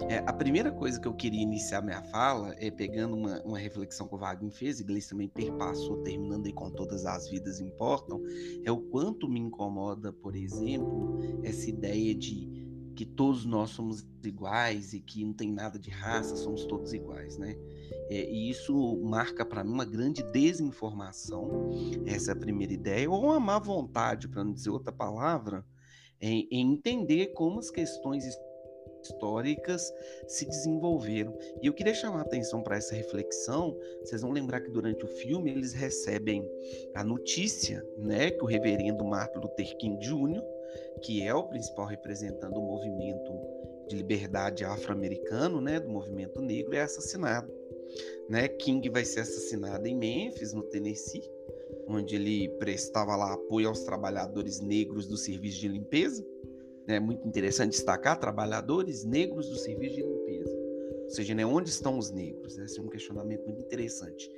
É, a primeira coisa que eu queria iniciar minha fala é pegando uma, uma reflexão que o Wagner fez, e Gleison também perpassou, terminando aí com todas as vidas importam, é o quanto me incomoda, por exemplo, essa ideia de que todos nós somos iguais e que não tem nada de raça, somos todos iguais, né? É, e isso marca para mim uma grande desinformação, essa é a primeira ideia, ou uma má vontade, para não dizer outra palavra, em, em entender como as questões históricas se desenvolveram. E eu queria chamar a atenção para essa reflexão. Vocês vão lembrar que durante o filme eles recebem a notícia, né, que o reverendo Martin Luther King Jr., que é o principal representante do movimento de liberdade afro-americano, né, do movimento negro, é assassinado. Né? King vai ser assassinado em Memphis, no Tennessee, onde ele prestava lá apoio aos trabalhadores negros do serviço de limpeza. É né? muito interessante destacar trabalhadores negros do serviço de limpeza. Ou seja, né, onde estão os negros? Esse é um questionamento muito interessante.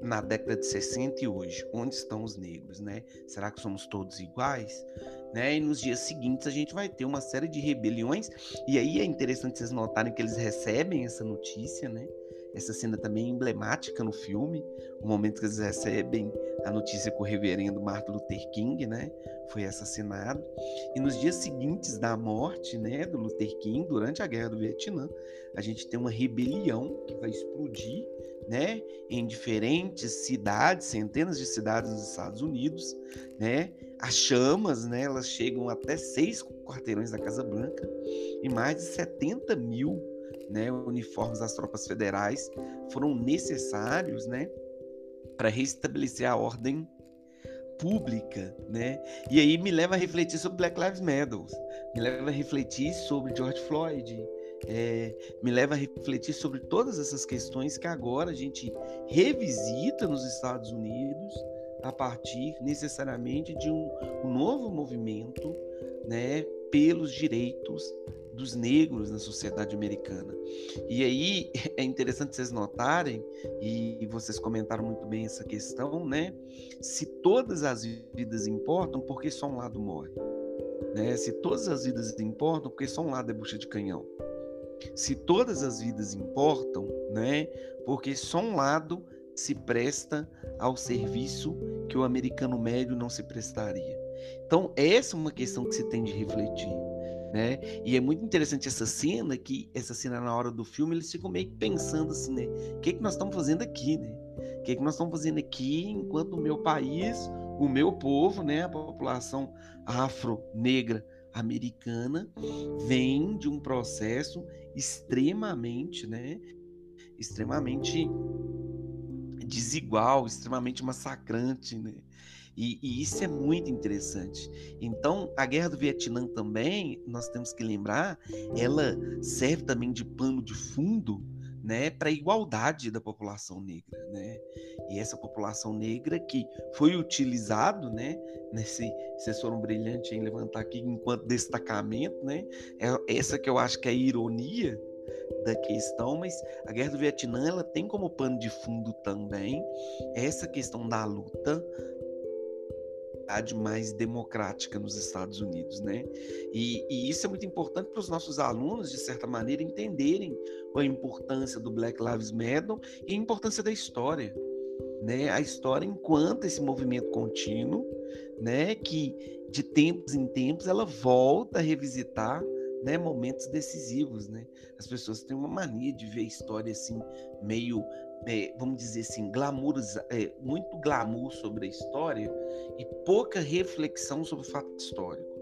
Na década de 60 e hoje, onde estão os negros? Né? Será que somos todos iguais? Né? E nos dias seguintes a gente vai ter uma série de rebeliões. E aí é interessante vocês notarem que eles recebem essa notícia, né? Essa cena também é emblemática no filme, o momento que eles recebem a notícia que o reverendo Martin Luther King, né, foi assassinado. E nos dias seguintes da morte, né, do Luther King, durante a Guerra do Vietnã, a gente tem uma rebelião que vai explodir, né, em diferentes cidades, centenas de cidades nos Estados Unidos, né, as chamas, né, elas chegam até seis quarteirões da Casa Branca e mais de 70 mil né, uniformes das tropas federais foram necessários, né, para restabelecer a ordem pública, né? E aí me leva a refletir sobre Black Lives Matter, me leva a refletir sobre George Floyd, é, me leva a refletir sobre todas essas questões que agora a gente revisita nos Estados Unidos a partir necessariamente de um, um novo movimento, né, pelos direitos dos negros na sociedade americana. E aí é interessante vocês notarem, e vocês comentaram muito bem essa questão, né? Se todas as vidas importam, por que só um lado morre? Né? Se todas as vidas importam, por que só um lado é bucha de canhão? Se todas as vidas importam, né? Porque só um lado se presta ao serviço que o americano médio não se prestaria. Então, essa é uma questão que se tem de refletir né? E é muito interessante essa cena, que essa cena na hora do filme, eles ficam meio que pensando assim, né? O que, é que nós estamos fazendo aqui, né? O que, é que nós estamos fazendo aqui enquanto o meu país, o meu povo, né? A população afro-negra americana vem de um processo extremamente, né? Extremamente desigual, extremamente massacrante, né? E, e, isso é muito interessante. Então, a guerra do Vietnã também, nós temos que lembrar, ela serve também de pano de fundo né, para a igualdade da população negra, né? E essa população negra que foi utilizado, né, nesse vocês foram brilhantes em levantar aqui enquanto destacamento, né? É essa que eu acho que é a ironia da questão, mas a guerra do Vietnã ela tem como pano de fundo também essa questão da luta mais democrática nos Estados Unidos, né? E, e isso é muito importante para os nossos alunos, de certa maneira, entenderem a importância do Black Lives Matter e a importância da história, né? A história enquanto esse movimento contínuo, né? Que de tempos em tempos ela volta a revisitar né, momentos decisivos, né? As pessoas têm uma mania de ver a história assim meio é, vamos dizer assim, glamour, é, muito glamour sobre a história e pouca reflexão sobre o fato histórico.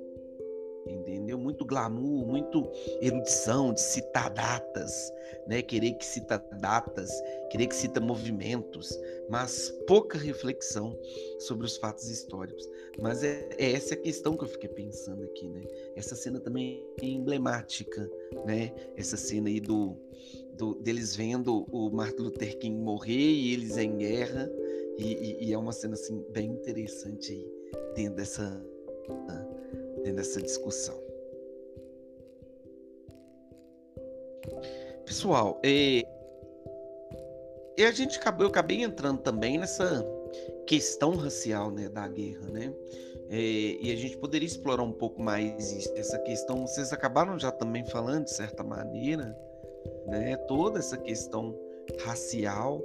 Entendeu? Muito glamour, muito erudição de citar datas, né? Querer que cita datas, querer que cita movimentos, mas pouca reflexão sobre os fatos históricos. Mas é, é essa a questão que eu fiquei pensando aqui, né? Essa cena também é emblemática, né? Essa cena aí do do, deles vendo o Martin Luther King morrer e eles em guerra. E, e, e é uma cena assim, bem interessante aí dentro dessa, dentro dessa discussão. Pessoal, é, e a gente acabou, eu acabei entrando também nessa questão racial né, da guerra, né? É, e a gente poderia explorar um pouco mais essa questão. Vocês acabaram já também falando, de certa maneira, né, toda essa questão racial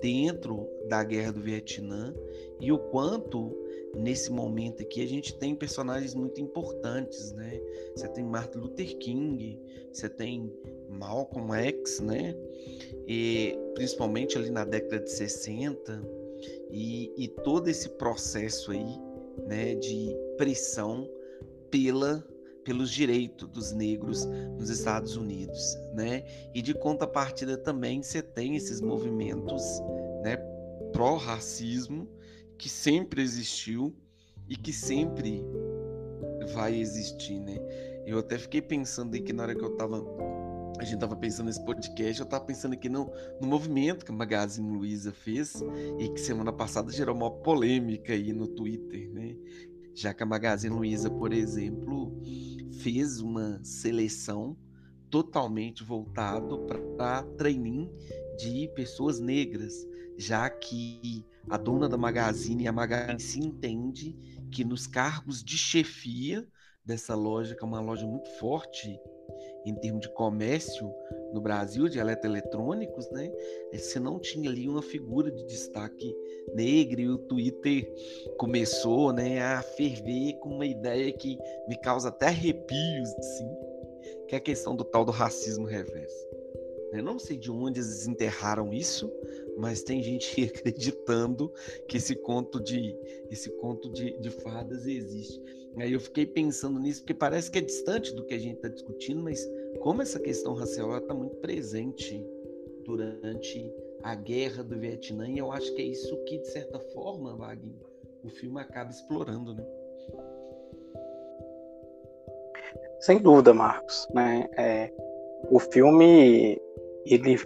dentro da guerra do Vietnã e o quanto nesse momento aqui a gente tem personagens muito importantes, né? Você tem Martin Luther King, você tem Malcolm X, né? E principalmente ali na década de 60 e, e todo esse processo aí, né, de pressão pela pelos direitos dos negros nos Estados Unidos, né? E de contrapartida também você tem esses movimentos, né, pró-racismo que sempre existiu e que sempre vai existir, né? Eu até fiquei pensando aqui na hora que eu tava a gente tava pensando nesse podcast, eu tava pensando aqui no, no movimento que a Magazine Luiza fez e que semana passada gerou uma polêmica aí no Twitter, né? Já que a Magazine Luiza, por exemplo, fez uma seleção totalmente voltado para treininho de pessoas negras, já que a dona da Magazine e a Magazine se entende que nos cargos de chefia dessa loja, que é uma loja muito forte em termos de comércio no Brasil, de eletroeletrônicos, né? Você não tinha ali uma figura de destaque negra e o Twitter começou, né, a ferver com uma ideia que me causa até arrepios, assim, que é a questão do tal do racismo reverso. Eu não sei de onde eles enterraram isso, mas tem gente acreditando que esse conto de esse conto de, de fadas existe. Aí eu fiquei pensando nisso, porque parece que é distante do que a gente está discutindo, mas como essa questão racial está muito presente durante a guerra do Vietnã, e eu acho que é isso que, de certa forma, Wagner, o filme acaba explorando, né? Sem dúvida, Marcos. Né? É, o filme ele,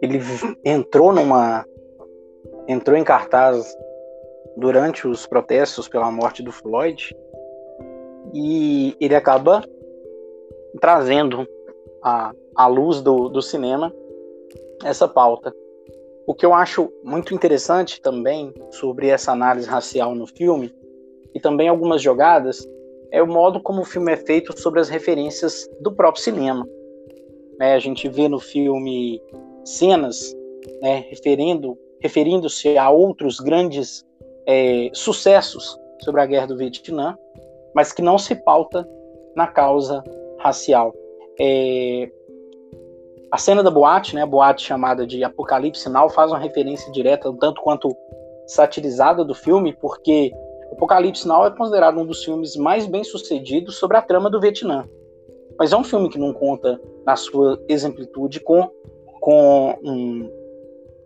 ele entrou numa entrou em cartaz durante os protestos pela morte do Floyd e ele acaba trazendo a, a luz do, do cinema essa pauta. O que eu acho muito interessante também sobre essa análise racial no filme e também algumas jogadas é o modo como o filme é feito sobre as referências do próprio cinema. É, a gente vê no filme cenas né, referindo referindo-se a outros grandes é, sucessos sobre a guerra do Vietnã, mas que não se pauta na causa racial. É, a cena da boate, né, a boate chamada de Apocalipse Now, faz uma referência direta, tanto quanto satirizada do filme, porque Apocalipse Now é considerado um dos filmes mais bem sucedidos sobre a trama do Vietnã. Mas é um filme que não conta, na sua exemplitude, com, com um,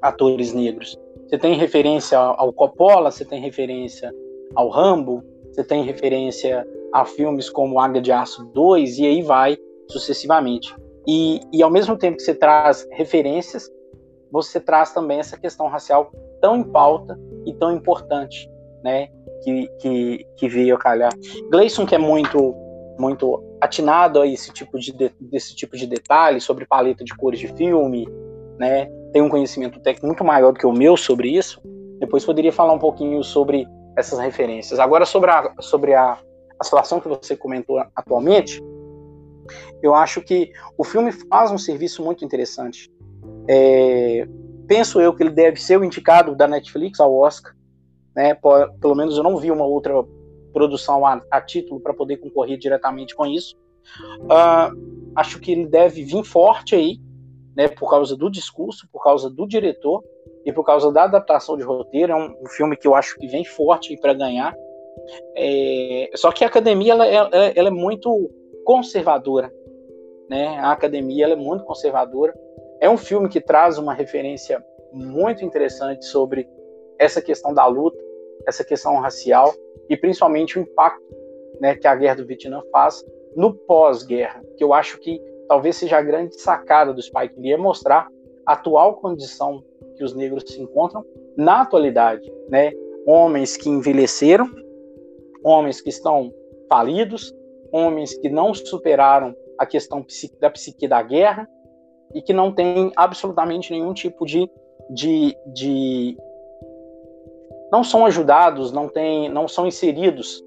atores negros. Você tem referência ao Coppola, você tem referência ao Rambo, você tem referência a filmes como Águia de Aço 2 e aí vai sucessivamente. E, e ao mesmo tempo que você traz referências, você traz também essa questão racial tão em pauta e tão importante, né, que, que, que veio a calhar. Gleison, que é muito muito atinado a esse tipo de, desse tipo de detalhe sobre paleta de cores de filme, né, tem um conhecimento técnico muito maior do que o meu sobre isso, depois poderia falar um pouquinho sobre essas referências. Agora, sobre a, sobre a, a situação que você comentou atualmente, eu acho que o filme faz um serviço muito interessante. É, penso eu que ele deve ser o indicado da Netflix ao Oscar, né? Pelo menos eu não vi uma outra produção a, a título para poder concorrer diretamente com isso. Uh, acho que ele deve vir forte aí, né, por causa do discurso, por causa do diretor e por causa da adaptação de roteiro. É um, um filme que eu acho que vem forte para ganhar. É, só que a academia ela, ela, ela, é muito conservadora, né? A academia ela é muito conservadora. É um filme que traz uma referência muito interessante sobre essa questão da luta, essa questão racial e principalmente o impacto né, que a guerra do Vietnã faz no pós-guerra, que eu acho que talvez seja a grande sacada do Spike Lee é mostrar a atual condição que os negros se encontram na atualidade, né? Homens que envelheceram, homens que estão falidos, homens que não superaram a questão da psique da guerra e que não têm absolutamente nenhum tipo de, de, de não são ajudados, não tem, não são inseridos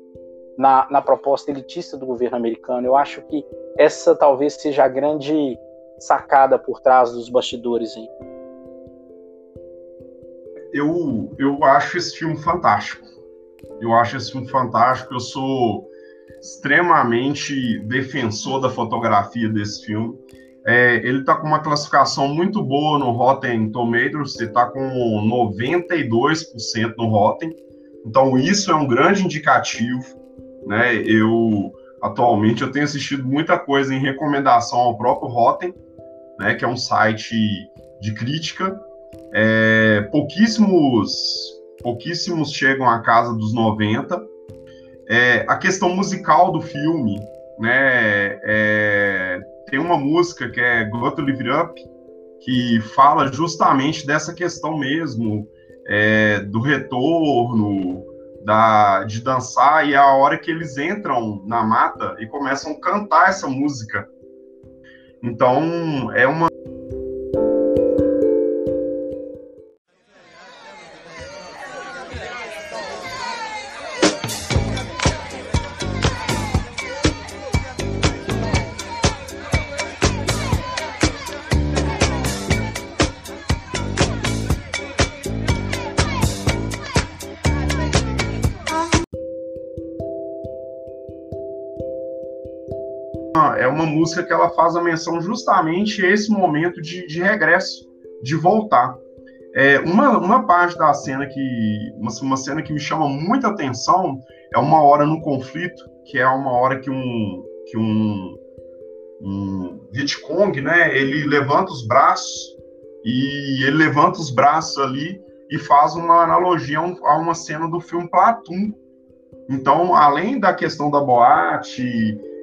na, na proposta elitista do governo americano. Eu acho que essa talvez seja a grande sacada por trás dos bastidores. Hein? Eu, eu acho esse filme fantástico. Eu acho esse filme fantástico. Eu sou extremamente defensor da fotografia desse filme. É, ele está com uma classificação muito boa no Rotten Tomatoes, ele está com 92% no Rotten. Então, isso é um grande indicativo né? Eu atualmente eu tenho assistido muita coisa em recomendação ao próprio Rotten, né? Que é um site de crítica. É, pouquíssimos pouquíssimos chegam à casa dos 90. É, a questão musical do filme, né? É, tem uma música que é Got to Live Up, que fala justamente dessa questão mesmo, é, do retorno, da, de dançar e é a hora que eles entram na mata e começam a cantar essa música. Então, é uma música que ela faz a menção justamente a esse momento de, de regresso, de voltar. É, uma, uma parte da cena que uma, uma cena que me chama muita atenção é uma hora no conflito, que é uma hora que um que um, um Vietcong, né, ele levanta os braços e ele levanta os braços ali e faz uma analogia a uma cena do filme Platum. Então, além da questão da boate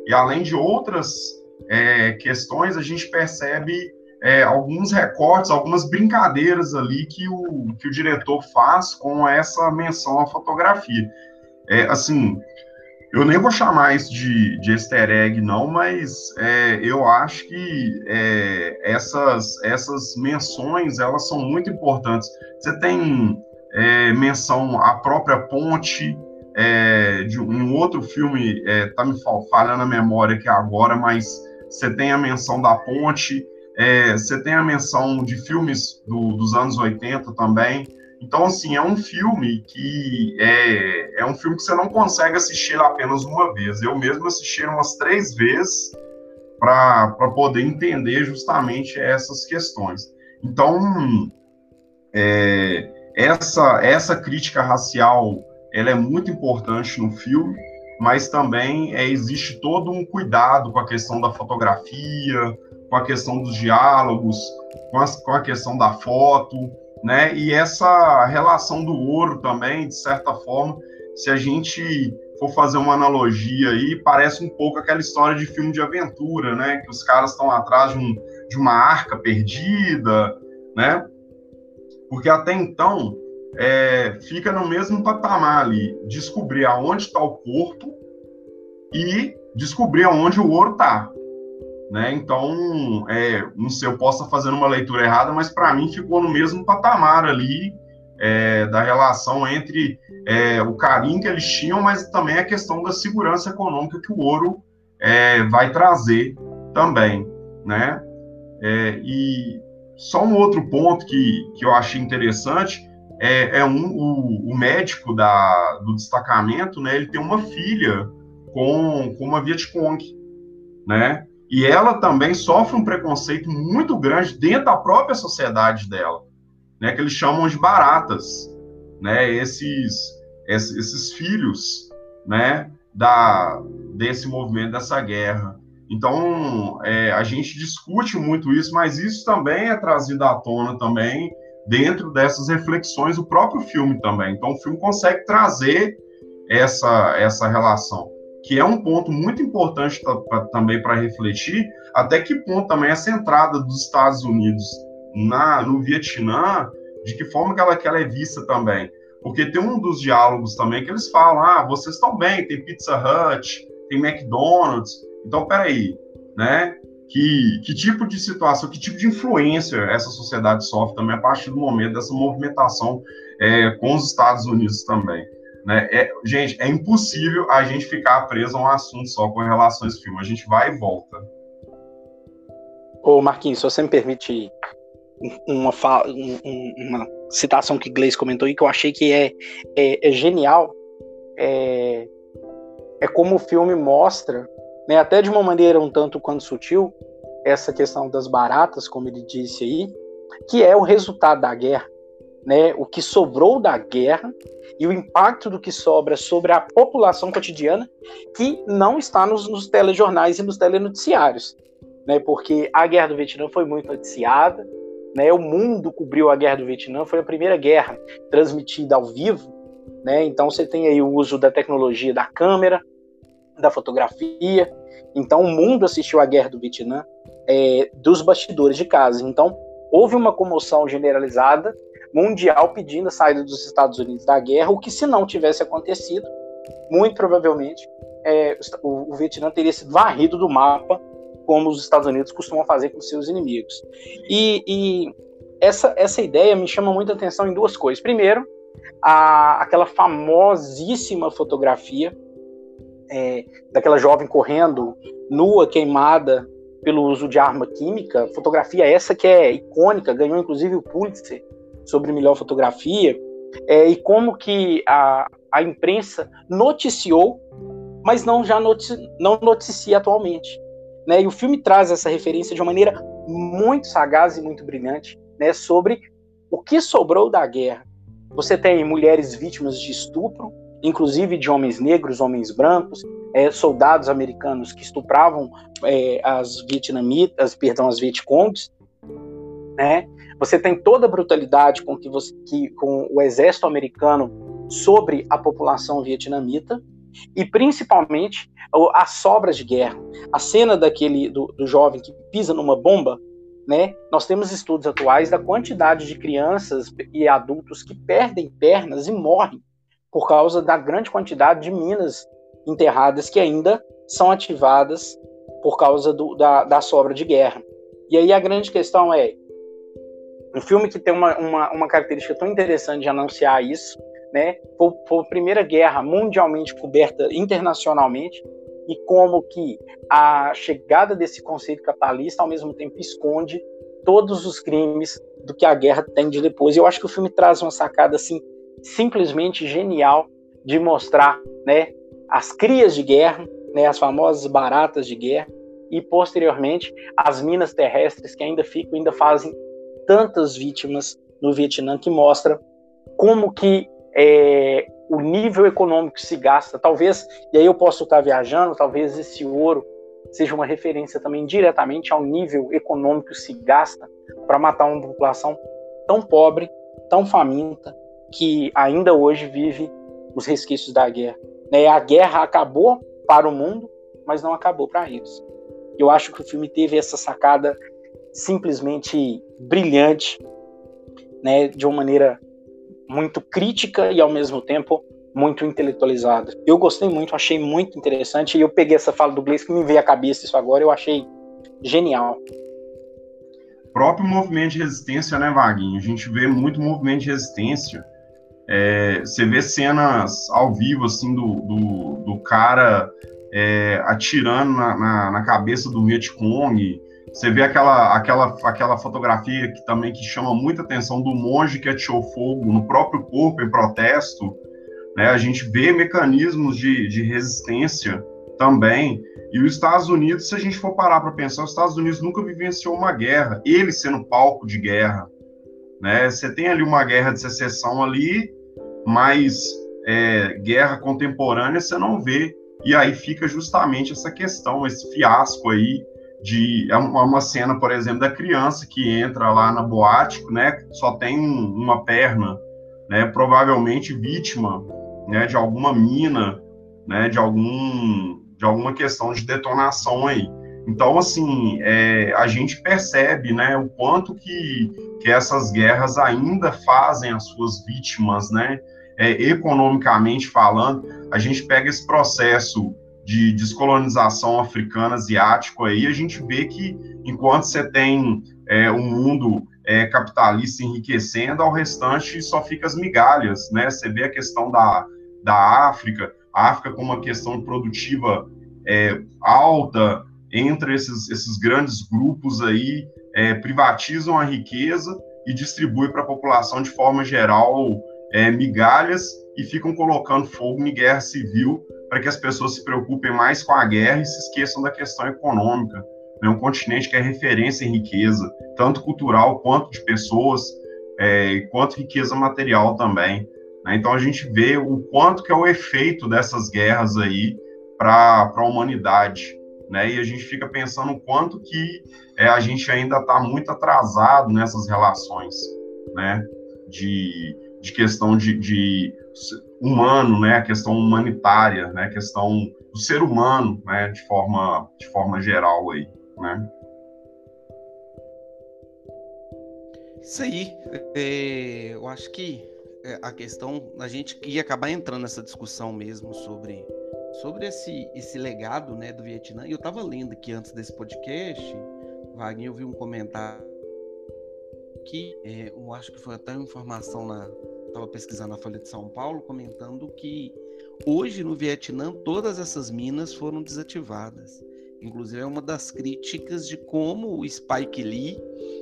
e além de outras é, questões, a gente percebe é, alguns recortes, algumas brincadeiras ali que o, que o diretor faz com essa menção à fotografia. É, assim, eu nem vou chamar isso de, de easter egg, não, mas é, eu acho que é, essas, essas menções, elas são muito importantes. Você tem é, menção à própria ponte, é, de um outro filme, é, tá me falhando a memória aqui agora, mas você tem a menção da ponte, é, você tem a menção de filmes do, dos anos 80 também. Então, assim, é um filme que é, é um filme que você não consegue assistir apenas uma vez. Eu mesmo assisti umas três vezes para poder entender justamente essas questões. Então, é, essa, essa crítica racial ela é muito importante no filme, mas também é, existe todo um cuidado com a questão da fotografia, com a questão dos diálogos, com, as, com a questão da foto, né? E essa relação do ouro também, de certa forma, se a gente for fazer uma analogia aí, parece um pouco aquela história de filme de aventura, né? Que os caras estão atrás de, um, de uma arca perdida, né? Porque até então é, fica no mesmo patamar ali, descobrir aonde está o corpo e descobrir aonde o ouro está. Né? Então, é, não sei, eu posso estar fazendo uma leitura errada, mas para mim ficou no mesmo patamar ali é, da relação entre é, o carinho que eles tinham, mas também a questão da segurança econômica que o ouro é, vai trazer também, né? É, e só um outro ponto que, que eu achei interessante é, é um, o, o, médico da, do destacamento, né? Ele tem uma filha com, com uma Vietcong, né? E ela também sofre um preconceito muito grande dentro da própria sociedade dela, né? Que eles chamam de baratas, né? Esses, esses, esses filhos, né? Da, desse movimento, dessa guerra. Então, é, a gente discute muito isso, mas isso também é trazido à tona também dentro dessas reflexões do próprio filme também. Então, o filme consegue trazer essa, essa relação, que é um ponto muito importante também para refletir, até que ponto também essa entrada dos Estados Unidos na, no Vietnã, de que forma que ela, que ela é vista também. Porque tem um dos diálogos também que eles falam, ah, vocês estão bem, tem Pizza Hut, tem McDonald's, então peraí, né? Que, que tipo de situação, que tipo de influência essa sociedade sofre também a partir do momento dessa movimentação é, com os Estados Unidos também. Né? É, gente, é impossível a gente ficar preso a um assunto só com relação a esse filme. A gente vai e volta. Ô Marquinhos, se você me permite uma, uma citação que Gleice comentou e que eu achei que é, é, é genial, é, é como o filme mostra né, até de uma maneira um tanto quanto sutil, essa questão das baratas, como ele disse aí, que é o resultado da guerra, né, o que sobrou da guerra e o impacto do que sobra sobre a população cotidiana que não está nos, nos telejornais e nos telenoticiários, né, porque a guerra do Vietnã foi muito noticiada, né, o mundo cobriu a guerra do Vietnã, foi a primeira guerra transmitida ao vivo, né, então você tem aí o uso da tecnologia da câmera, da fotografia. Então, o mundo assistiu à guerra do Vietnã é, dos bastidores de casa. Então, houve uma comoção generalizada mundial pedindo a saída dos Estados Unidos da guerra, o que, se não tivesse acontecido, muito provavelmente é, o, o Vietnã teria sido varrido do mapa, como os Estados Unidos costumam fazer com seus inimigos. E, e essa, essa ideia me chama muita atenção em duas coisas. Primeiro, a, aquela famosíssima fotografia é, daquela jovem correndo nua, queimada pelo uso de arma química, fotografia essa que é icônica, ganhou inclusive o Pulitzer sobre melhor fotografia, é, e como que a, a imprensa noticiou, mas não já notici, não noticia atualmente. Né? E o filme traz essa referência de uma maneira muito sagaz e muito brilhante né, sobre o que sobrou da guerra. Você tem mulheres vítimas de estupro, inclusive de homens negros, homens brancos, é, soldados americanos que estupravam é, as vietnamitas, perdão, as vietcongs, né? Você tem toda a brutalidade com que, você, que com o exército americano sobre a população vietnamita e principalmente as sobras de guerra. A cena daquele do, do jovem que pisa numa bomba, né? Nós temos estudos atuais da quantidade de crianças e adultos que perdem pernas e morrem por causa da grande quantidade de minas enterradas que ainda são ativadas por causa do, da, da sobra de guerra. E aí a grande questão é, um filme que tem uma, uma, uma característica tão interessante de anunciar isso, né? Foi, foi, a primeira guerra mundialmente coberta internacionalmente e como que a chegada desse conceito capitalista ao mesmo tempo esconde todos os crimes do que a guerra tem de depois. Eu acho que o filme traz uma sacada assim simplesmente genial de mostrar, né, as crias de guerra, né, as famosas baratas de guerra e posteriormente as minas terrestres que ainda ficam, ainda fazem tantas vítimas no Vietnã que mostra como que é, o nível econômico se gasta, talvez, e aí eu posso estar viajando, talvez esse ouro seja uma referência também diretamente ao nível econômico que se gasta para matar uma população tão pobre, tão faminta, que ainda hoje vive os resquícios da guerra. Né? A guerra acabou para o mundo, mas não acabou para eles. Eu acho que o filme teve essa sacada simplesmente brilhante, né, de uma maneira muito crítica e ao mesmo tempo muito intelectualizada. Eu gostei muito, achei muito interessante e eu peguei essa fala do Gleice que me veio à cabeça isso agora, eu achei genial. Próprio movimento de resistência, né, Vaguinho? A gente vê muito movimento de resistência. É, você vê cenas ao vivo, assim, do, do, do cara é, atirando na, na, na, cabeça do Vietcong. Você vê aquela, aquela, aquela fotografia que também que chama muita atenção do monge que atirou fogo no próprio corpo em protesto. Né? A gente vê mecanismos de, de resistência também. E os Estados Unidos, se a gente for parar para pensar, os Estados Unidos nunca vivenciou uma guerra, ele sendo palco de guerra. Né? Você tem ali uma guerra de secessão ali, mas é, guerra contemporânea você não vê. E aí fica justamente essa questão, esse fiasco aí de é uma cena, por exemplo, da criança que entra lá na boate, né, só tem um, uma perna, né, provavelmente vítima, né, de alguma mina, né, de algum de alguma questão de detonação aí. Então, assim, é, a gente percebe, né, o quanto que, que essas guerras ainda fazem as suas vítimas, né, é, economicamente falando, a gente pega esse processo de descolonização africana, asiático aí, a gente vê que enquanto você tem é, um mundo é, capitalista enriquecendo, ao restante só fica as migalhas, né? Você vê a questão da, da África, a África com uma questão produtiva é, alta entre esses, esses grandes grupos aí, é, privatizam a riqueza e distribuem para a população de forma geral é, migalhas e ficam colocando fogo em guerra civil para que as pessoas se preocupem mais com a guerra e se esqueçam da questão econômica. É um continente que é referência em riqueza, tanto cultural quanto de pessoas, é, quanto riqueza material também. Né? Então a gente vê o quanto que é o efeito dessas guerras aí para a humanidade. Né? E a gente fica pensando o quanto que é, a gente ainda está muito atrasado nessas relações, né? De, de questão de, de humano, né, a questão humanitária, né, a questão do ser humano, né, de forma, de forma geral aí, né. Isso aí, é, eu acho que é, a questão, a gente ia acabar entrando nessa discussão mesmo sobre, sobre esse, esse legado, né, do Vietnã, e eu estava lendo aqui antes desse podcast, Wagner, eu vi um comentário que é, eu acho que foi até uma informação na, estava pesquisando na Folha de São Paulo, comentando que hoje no Vietnã todas essas minas foram desativadas. Inclusive é uma das críticas de como o Spike Lee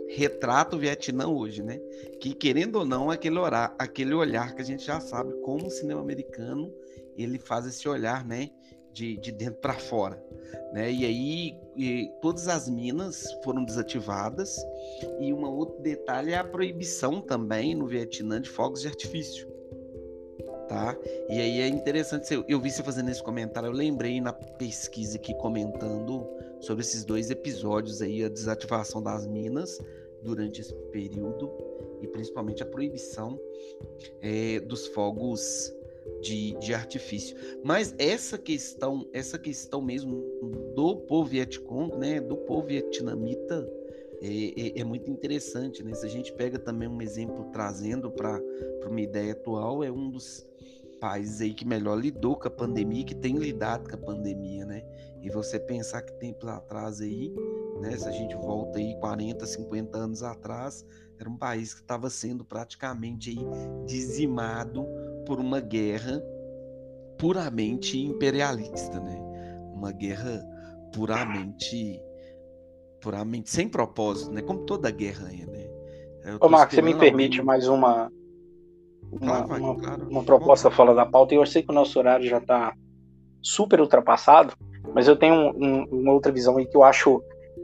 retrata o Vietnã hoje, né? Que querendo ou não, aquele olhar, aquele olhar que a gente já sabe como o cinema americano ele faz esse olhar, né? De, de dentro para fora. Né? E aí e todas as minas foram desativadas e um outro detalhe é a proibição também no Vietnã de fogos de artifício. Tá? E aí é interessante, eu, vi você fazendo esse comentário, eu lembrei na pesquisa aqui comentando sobre esses dois episódios aí, a desativação das minas durante esse período e principalmente a proibição é, dos fogos de, de artifício. Mas essa questão, essa questão mesmo do povo Vietcong, né, do povo vietnamita, é, é, é, muito interessante. Né? Se a gente pega também um exemplo trazendo para uma ideia atual, é um dos países aí que melhor lidou com a pandemia, que tem lidado com a pandemia, né? E você pensar que tempo atrás aí, né? Se a gente volta aí 40, 50 anos atrás, era um país que estava sendo praticamente aí dizimado por uma guerra puramente imperialista, né? Uma guerra puramente puramente sem propósito, né? Como toda guerra é, né? Ô, Marcos, você me permite mais uma uma, claro, uma, claro. uma proposta fora da pauta. Eu sei que o nosso horário já está super ultrapassado, mas eu tenho um, um, uma outra visão aí que eu acho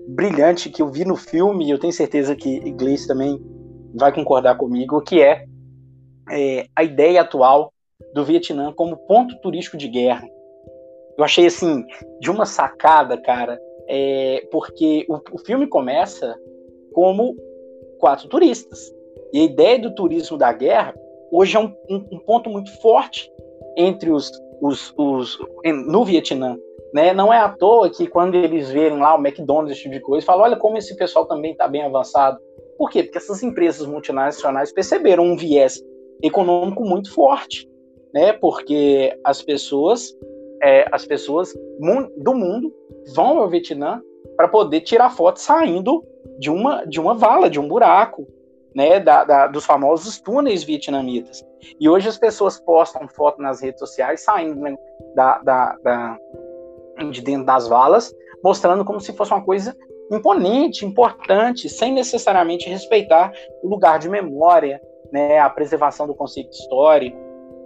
brilhante, que eu vi no filme, e eu tenho certeza que Iglesias também vai concordar comigo, que é, é a ideia atual do Vietnã como ponto turístico de guerra. Eu achei assim, de uma sacada, cara, é, porque o, o filme começa como quatro turistas. E a ideia do turismo da guerra hoje é um, um, um ponto muito forte entre os, os, os no Vietnã. Né? Não é à toa que quando eles verem lá o McDonald's, esse tipo de coisa, falam, olha como esse pessoal também está bem avançado. Por quê? Porque essas empresas multinacionais perceberam um viés econômico muito forte, né? Porque as pessoas, é, as pessoas do mundo vão ao Vietnã para poder tirar foto saindo de uma de uma vala, de um buraco, né, da, da, dos famosos túneis vietnamitas. E hoje as pessoas postam foto nas redes sociais saindo né, da, de dentro das valas, mostrando como se fosse uma coisa imponente, importante, sem necessariamente respeitar o lugar de memória, né, a preservação do conceito histórico.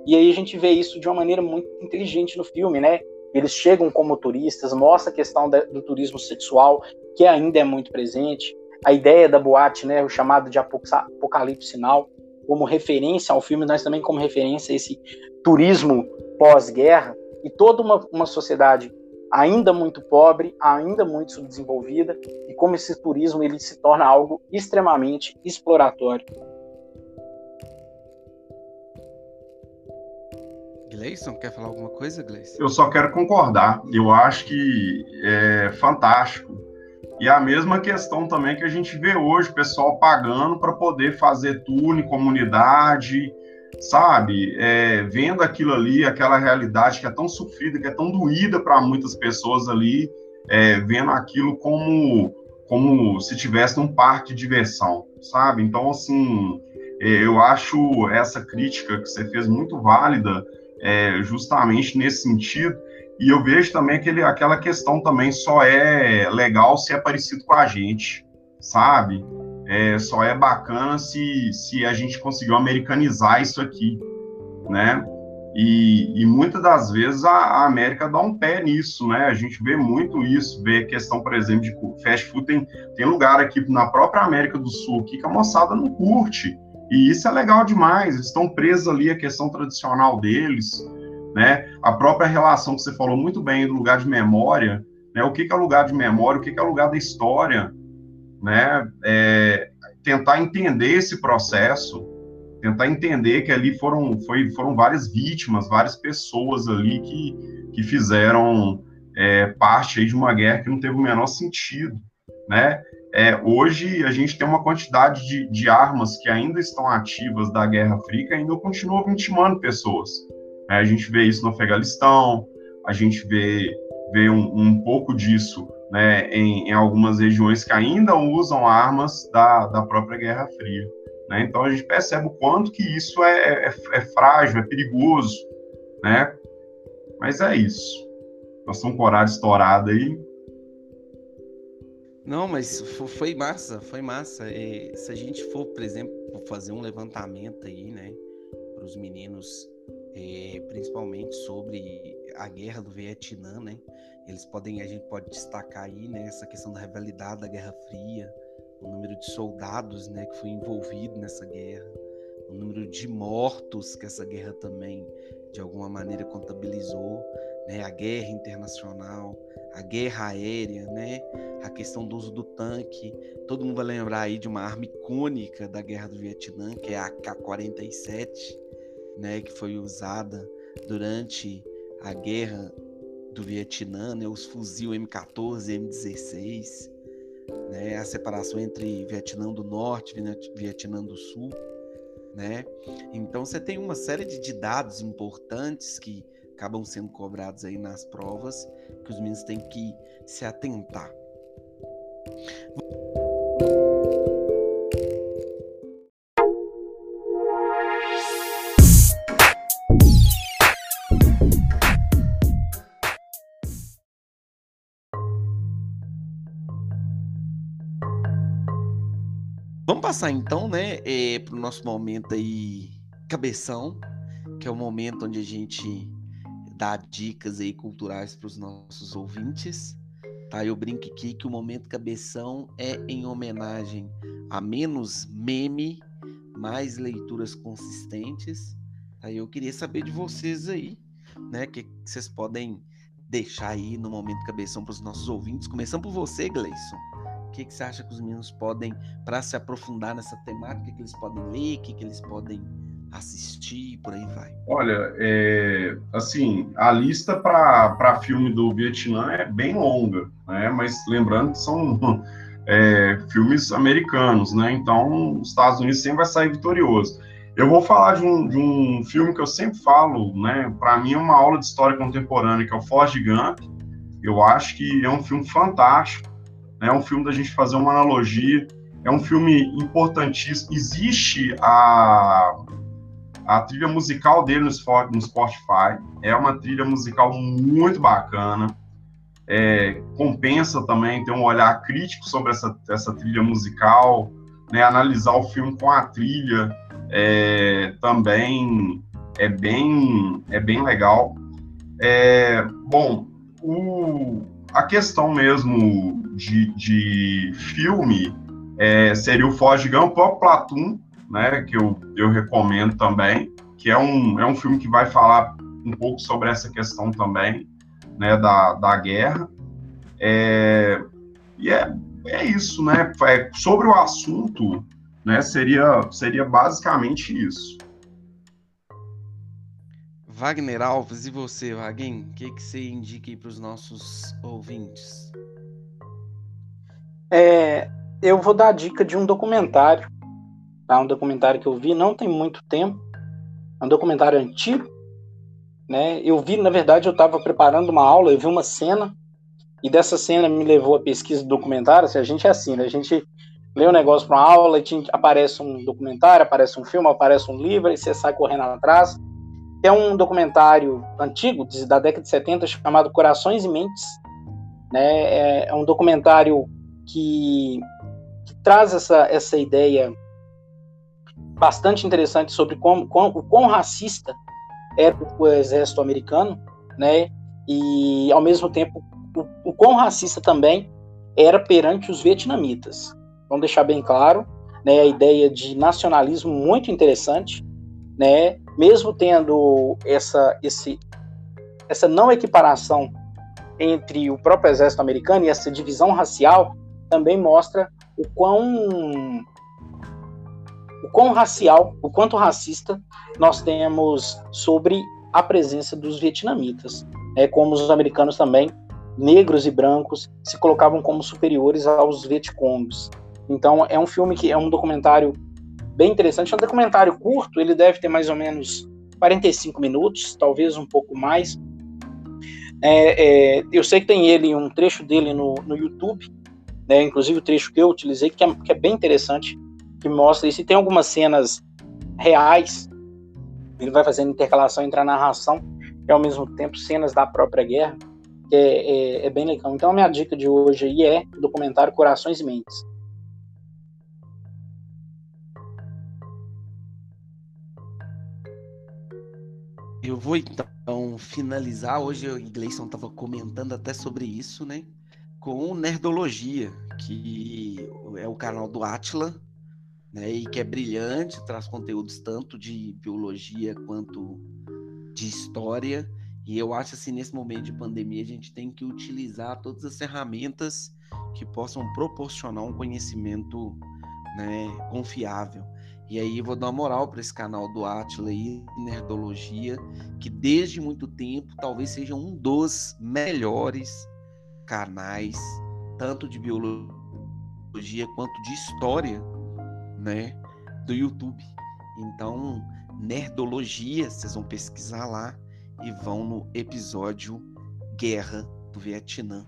E aí a gente vê isso de uma maneira muito inteligente no filme, né? Eles chegam como turistas, mostra a questão do turismo sexual, que ainda é muito presente, a ideia da boate, né, o chamado de apocalipse sinal, como referência ao filme, nós também como referência a esse turismo pós-guerra e toda uma, uma sociedade ainda muito pobre, ainda muito subdesenvolvida e como esse turismo ele se torna algo extremamente exploratório. Gleison, quer falar alguma coisa, Gleison? Eu só quero concordar. Eu acho que é fantástico e a mesma questão também que a gente vê hoje, o pessoal pagando para poder fazer tour em comunidade, sabe? É, vendo aquilo ali, aquela realidade que é tão sofrida, que é tão doída para muitas pessoas ali, é, vendo aquilo como, como se tivesse num parque de diversão, sabe? Então, assim, é, eu acho essa crítica que você fez muito válida, é, justamente nesse sentido, e eu vejo também aquele, aquela questão também só é legal se é parecido com a gente, sabe? É, só é bacana se, se a gente conseguiu americanizar isso aqui, né? E, e muitas das vezes a, a, América dá um pé nisso, né? A gente vê muito isso, vê questão, por exemplo, de fast food. Tem, tem lugar aqui na própria América do Sul aqui que a moçada não curte. E isso é legal demais, eles estão presos ali a questão tradicional deles, né? A própria relação que você falou muito bem do lugar de memória, né? O que, que é lugar de memória, o que, que é lugar da história, né? É, tentar entender esse processo, tentar entender que ali foram, foi, foram várias vítimas, várias pessoas ali que, que fizeram é, parte de uma guerra que não teve o menor sentido, né? É, hoje a gente tem uma quantidade de, de armas que ainda estão ativas da Guerra Fria e ainda continuam vitimando pessoas. É, a gente vê isso no Afeganistão, a gente vê, vê um, um pouco disso né, em, em, algumas regiões que ainda usam armas da, da própria Guerra Fria. Né? Então a gente percebe o quanto que isso é, é, é frágil, é perigoso, né? Mas é isso. Nós estamos com o horário estourado aí. Não, mas foi massa, foi massa. E se a gente for, por exemplo, fazer um levantamento aí, né, para os meninos é, principalmente sobre a guerra do Vietnã, né? Eles podem, a gente pode destacar aí, né, essa questão da rivalidade da Guerra Fria, o número de soldados, né, que foi envolvido nessa guerra, o número de mortos que essa guerra também, de alguma maneira, contabilizou, né, a guerra internacional, a guerra aérea, né, a questão do uso do tanque. Todo mundo vai lembrar aí de uma arma icônica da Guerra do Vietnã, que é a AK-47, né, que foi usada durante a Guerra do Vietnã, né, os fuzil M14, M16, né, a separação entre Vietnã do Norte e Vietnã do Sul, né? Então você tem uma série de dados importantes que acabam sendo cobrados aí nas provas que os meninos têm que se atentar. Passar então, né, é, para o nosso momento aí, cabeção, que é o momento onde a gente dá dicas aí culturais para os nossos ouvintes. Tá? Eu brinco aqui que o momento cabeção é em homenagem a menos meme, mais leituras consistentes. Tá? Eu queria saber de vocês aí, né, que vocês podem deixar aí no momento cabeção para os nossos ouvintes. Começando por você, Gleison que, que você acha que os meninos podem, para se aprofundar nessa temática, que eles podem ler, que, que eles podem assistir, por aí vai? Olha, é, assim, a lista para filme do Vietnã é bem longa, né? Mas lembrando que são é, filmes americanos, né? Então, os Estados Unidos sempre vai sair vitorioso. Eu vou falar de um, de um filme que eu sempre falo, né? Para mim é uma aula de história contemporânea, que é o Forrest Gump. Eu acho que é um filme fantástico é um filme da gente fazer uma analogia, é um filme importantíssimo. Existe a, a trilha musical dele no Spotify, é uma trilha musical muito bacana. É, compensa também ter um olhar crítico sobre essa, essa trilha musical, né, analisar o filme com a trilha é, também é bem, é bem legal. É, bom, o, a questão mesmo de, de filme é, seria o Forrest Gump, o próprio Platoon, né, que eu, eu recomendo também, que é um, é um filme que vai falar um pouco sobre essa questão também, né, da, da guerra. É, e é, é isso, né, é, sobre o assunto, né, seria, seria basicamente isso. Wagner Alves, e você, Vaguinho? O que, que você indica aí para os nossos ouvintes? É, eu vou dar a dica de um documentário, tá? um documentário que eu vi não tem muito tempo, é um documentário antigo, né? Eu vi, na verdade, eu estava preparando uma aula, eu vi uma cena e dessa cena me levou a pesquisa do documentário. Se a gente é assim, né? A gente lê um negócio para uma aula, e aparece um documentário, aparece um filme, aparece um livro, e você sai correndo atrás. É um documentário antigo, da década de 70, chamado Corações e Mentes. Né? É, é um documentário que, que traz essa, essa ideia bastante interessante sobre como, o quão racista era o exército americano, né? E ao mesmo tempo o, o quão racista também era perante os vietnamitas. Vamos deixar bem claro, né? A ideia de nacionalismo muito interessante, né? Mesmo tendo essa esse essa não equiparação entre o próprio exército americano e essa divisão racial, também mostra o quão o quão racial, o quanto racista nós temos sobre a presença dos vietnamitas, é como os americanos também, negros e brancos, se colocavam como superiores aos vietcongs. Então é um filme que é um documentário bem interessante, é um documentário curto, ele deve ter mais ou menos 45 minutos, talvez um pouco mais. É, é, eu sei que tem ele, um trecho dele no, no YouTube, né? Inclusive o trecho que eu utilizei, que é, que é bem interessante, que mostra isso. E tem algumas cenas reais, ele vai fazendo intercalação entre a narração e ao mesmo tempo cenas da própria guerra, que é, é, é bem legal. Então a minha dica de hoje aí é o documentário Corações e Mentes. Eu vou então finalizar. Hoje o Gleison estava comentando até sobre isso, né? Com Nerdologia, que é o canal do Atila, né, e que é brilhante, traz conteúdos tanto de biologia quanto de história. E eu acho assim, nesse momento de pandemia, a gente tem que utilizar todas as ferramentas que possam proporcionar um conhecimento né, confiável. E aí vou dar uma moral para esse canal do Atila aí, Nerdologia, que desde muito tempo talvez seja um dos melhores canais, tanto de biologia quanto de história, né, do YouTube. Então, Nerdologia, vocês vão pesquisar lá e vão no episódio Guerra do Vietnã.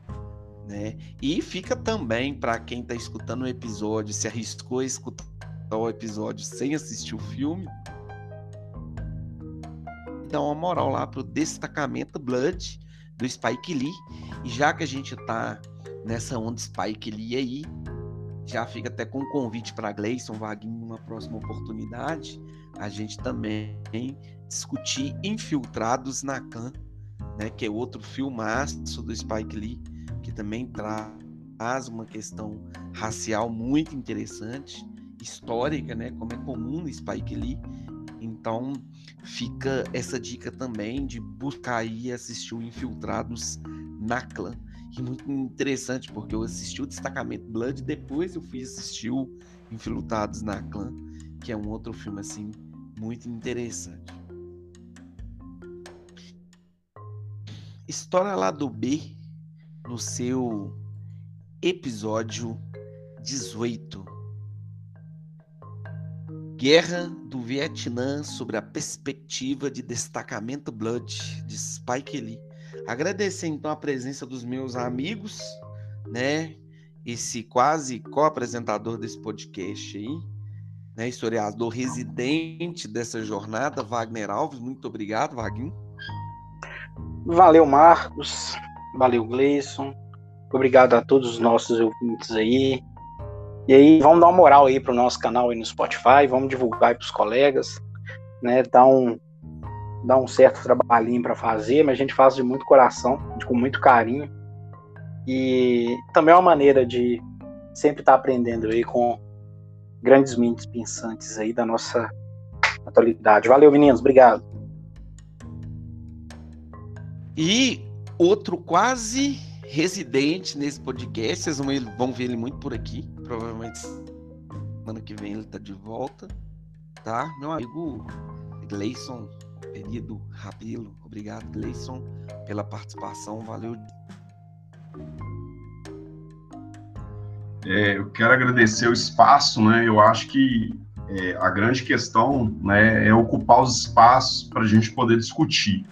Né? E fica também para quem está escutando o episódio, se arriscou a escutar o episódio sem assistir o filme, dá uma moral lá pro destacamento Blood do Spike Lee. E já que a gente tá nessa onda Spike Lee aí, já fica até com um convite para Gleison Vaguinho numa próxima oportunidade, a gente também discutir Infiltrados na Khan, né, que é outro filmaço do Spike Lee, que também traz uma questão racial muito interessante, histórica, né, como é comum no Spike Lee. Então, fica essa dica também de buscar e assistir o Infiltrados na Clã. E muito interessante, porque eu assisti o Destacamento Blood, depois eu fui assistir o Infiltrados na Clã, que é um outro filme assim muito interessante. História lá do B, no seu episódio 18. Guerra do Vietnã sobre a perspectiva de destacamento Blood de Spike Lee. Agradecer então a presença dos meus amigos, né? Esse quase co-apresentador desse podcast aí, né, historiador residente dessa jornada, Wagner Alves. Muito obrigado, Wagner. Valeu, Marcos. Valeu, Gleison. Obrigado a todos os nossos ouvintes aí. E aí, vamos dar uma moral aí pro nosso canal aí no Spotify, vamos divulgar aí pros colegas, né? Dá um, dá um certo trabalhinho para fazer, mas a gente faz de muito coração, de, com muito carinho. E também é uma maneira de sempre estar tá aprendendo aí com grandes mentes pensantes aí da nossa atualidade. Valeu, meninos, obrigado. E outro quase residente nesse podcast, vocês vão ver ele muito por aqui, provavelmente semana que vem ele tá de volta, tá? Meu amigo Gleison, querido Rabelo, obrigado Gleison pela participação, valeu. É, eu quero agradecer o espaço, né? Eu acho que é, a grande questão né, é ocupar os espaços para a gente poder discutir.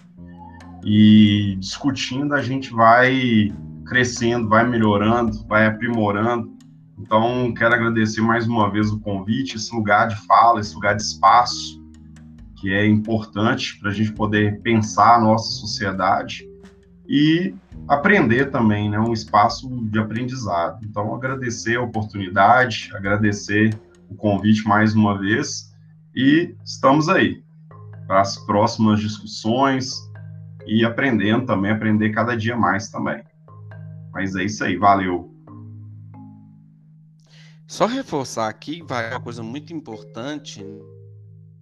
E discutindo, a gente vai crescendo, vai melhorando, vai aprimorando. Então, quero agradecer mais uma vez o convite, esse lugar de fala, esse lugar de espaço, que é importante para a gente poder pensar a nossa sociedade e aprender também, né? Um espaço de aprendizado. Então, agradecer a oportunidade, agradecer o convite mais uma vez e estamos aí para as próximas discussões e aprendendo também, aprender cada dia mais também. Mas é isso aí, valeu. Só reforçar aqui, vai uma coisa muito importante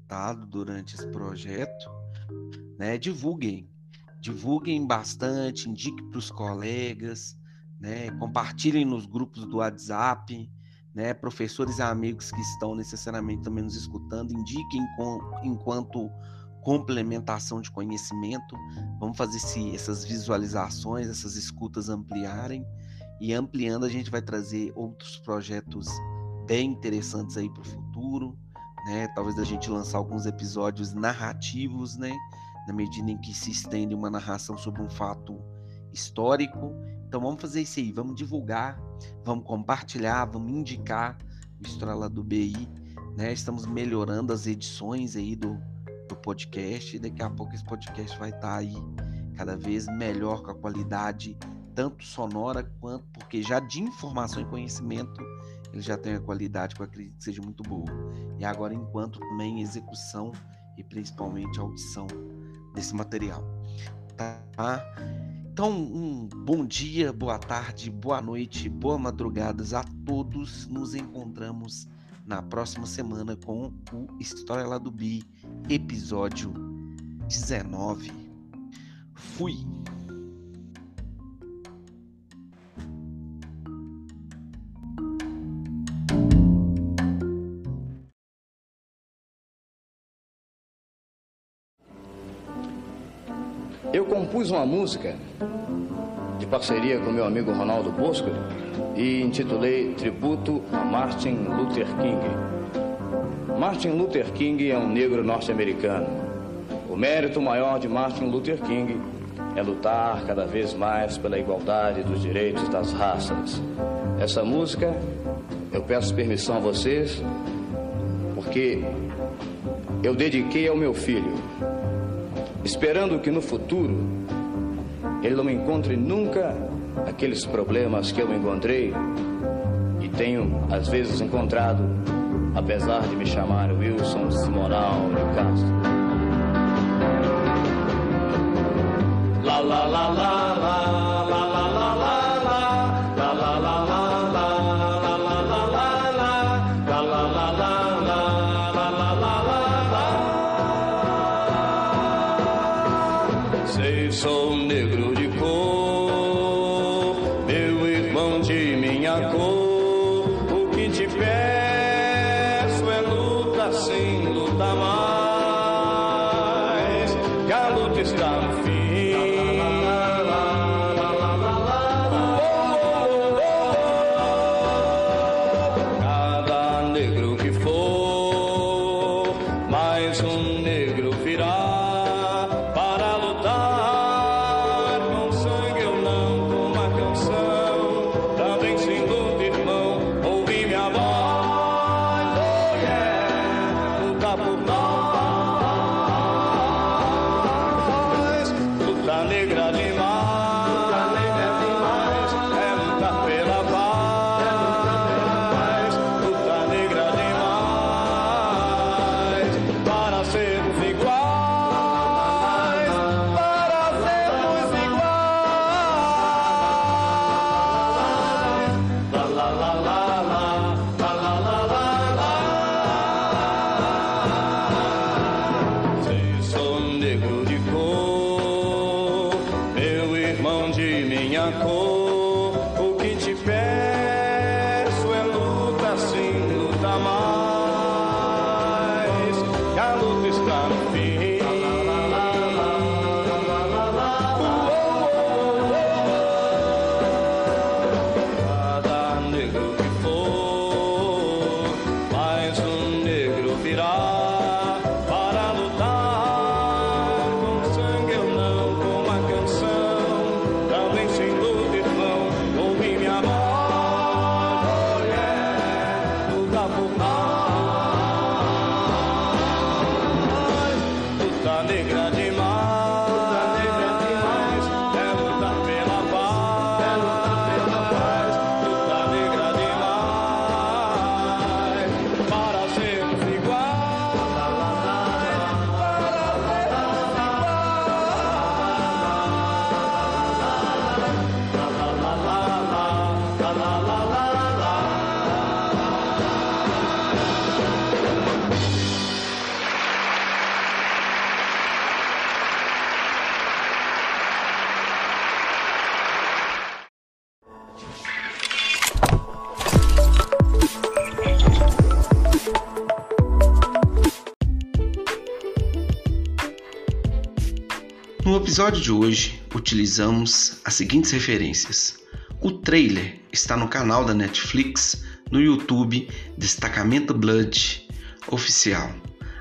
tá, durante esse projeto, né? Divulguem divulguem bastante, indique para os colegas, né? compartilhem nos grupos do WhatsApp, né? professores e amigos que estão necessariamente também nos escutando, indiquem com, enquanto complementação de conhecimento. Vamos fazer esse, essas visualizações, essas escutas ampliarem e ampliando a gente vai trazer outros projetos bem interessantes aí para o futuro, né? Talvez a gente lançar alguns episódios narrativos, né? na medida em que se estende uma narração sobre um fato histórico. Então vamos fazer isso aí, vamos divulgar, vamos compartilhar, vamos indicar o Estrela do BI, né? Estamos melhorando as edições aí do, do podcast e daqui a pouco esse podcast vai estar tá aí cada vez melhor com a qualidade tanto sonora quanto porque já de informação e conhecimento ele já tem a qualidade que eu acredito que seja muito boa. E agora enquanto também execução e principalmente audição desse material. Tá? Então, um bom dia, boa tarde, boa noite, boa madrugadas a todos. Nos encontramos na próxima semana com o História lá do Bi, episódio 19. Fui. Compus uma música de parceria com meu amigo Ronaldo Bosco e intitulei Tributo a Martin Luther King. Martin Luther King é um negro norte-americano. O mérito maior de Martin Luther King é lutar cada vez mais pela igualdade dos direitos das raças. Essa música, eu peço permissão a vocês, porque eu dediquei ao meu filho, esperando que no futuro ele não encontre nunca aqueles problemas que eu encontrei e tenho às vezes encontrado, apesar de me chamar Wilson Simonal de Castro. La la la la la episódio de hoje, utilizamos as seguintes referências. O trailer está no canal da Netflix, no YouTube Destacamento Blood Oficial.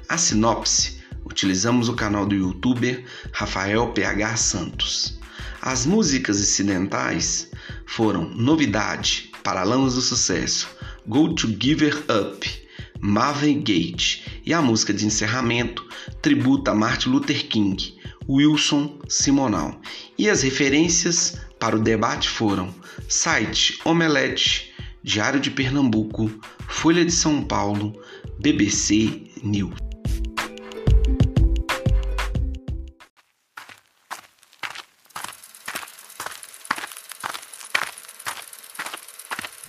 A sinopse, utilizamos o canal do youtuber Rafael PH Santos. As músicas incidentais foram Novidade, Paralamas do Sucesso, Go to Give Up, Marvin Gate e a música de encerramento tributa a Martin Luther King, Wilson Simonal. E as referências para o debate foram site Omelete, Diário de Pernambuco, Folha de São Paulo, BBC News.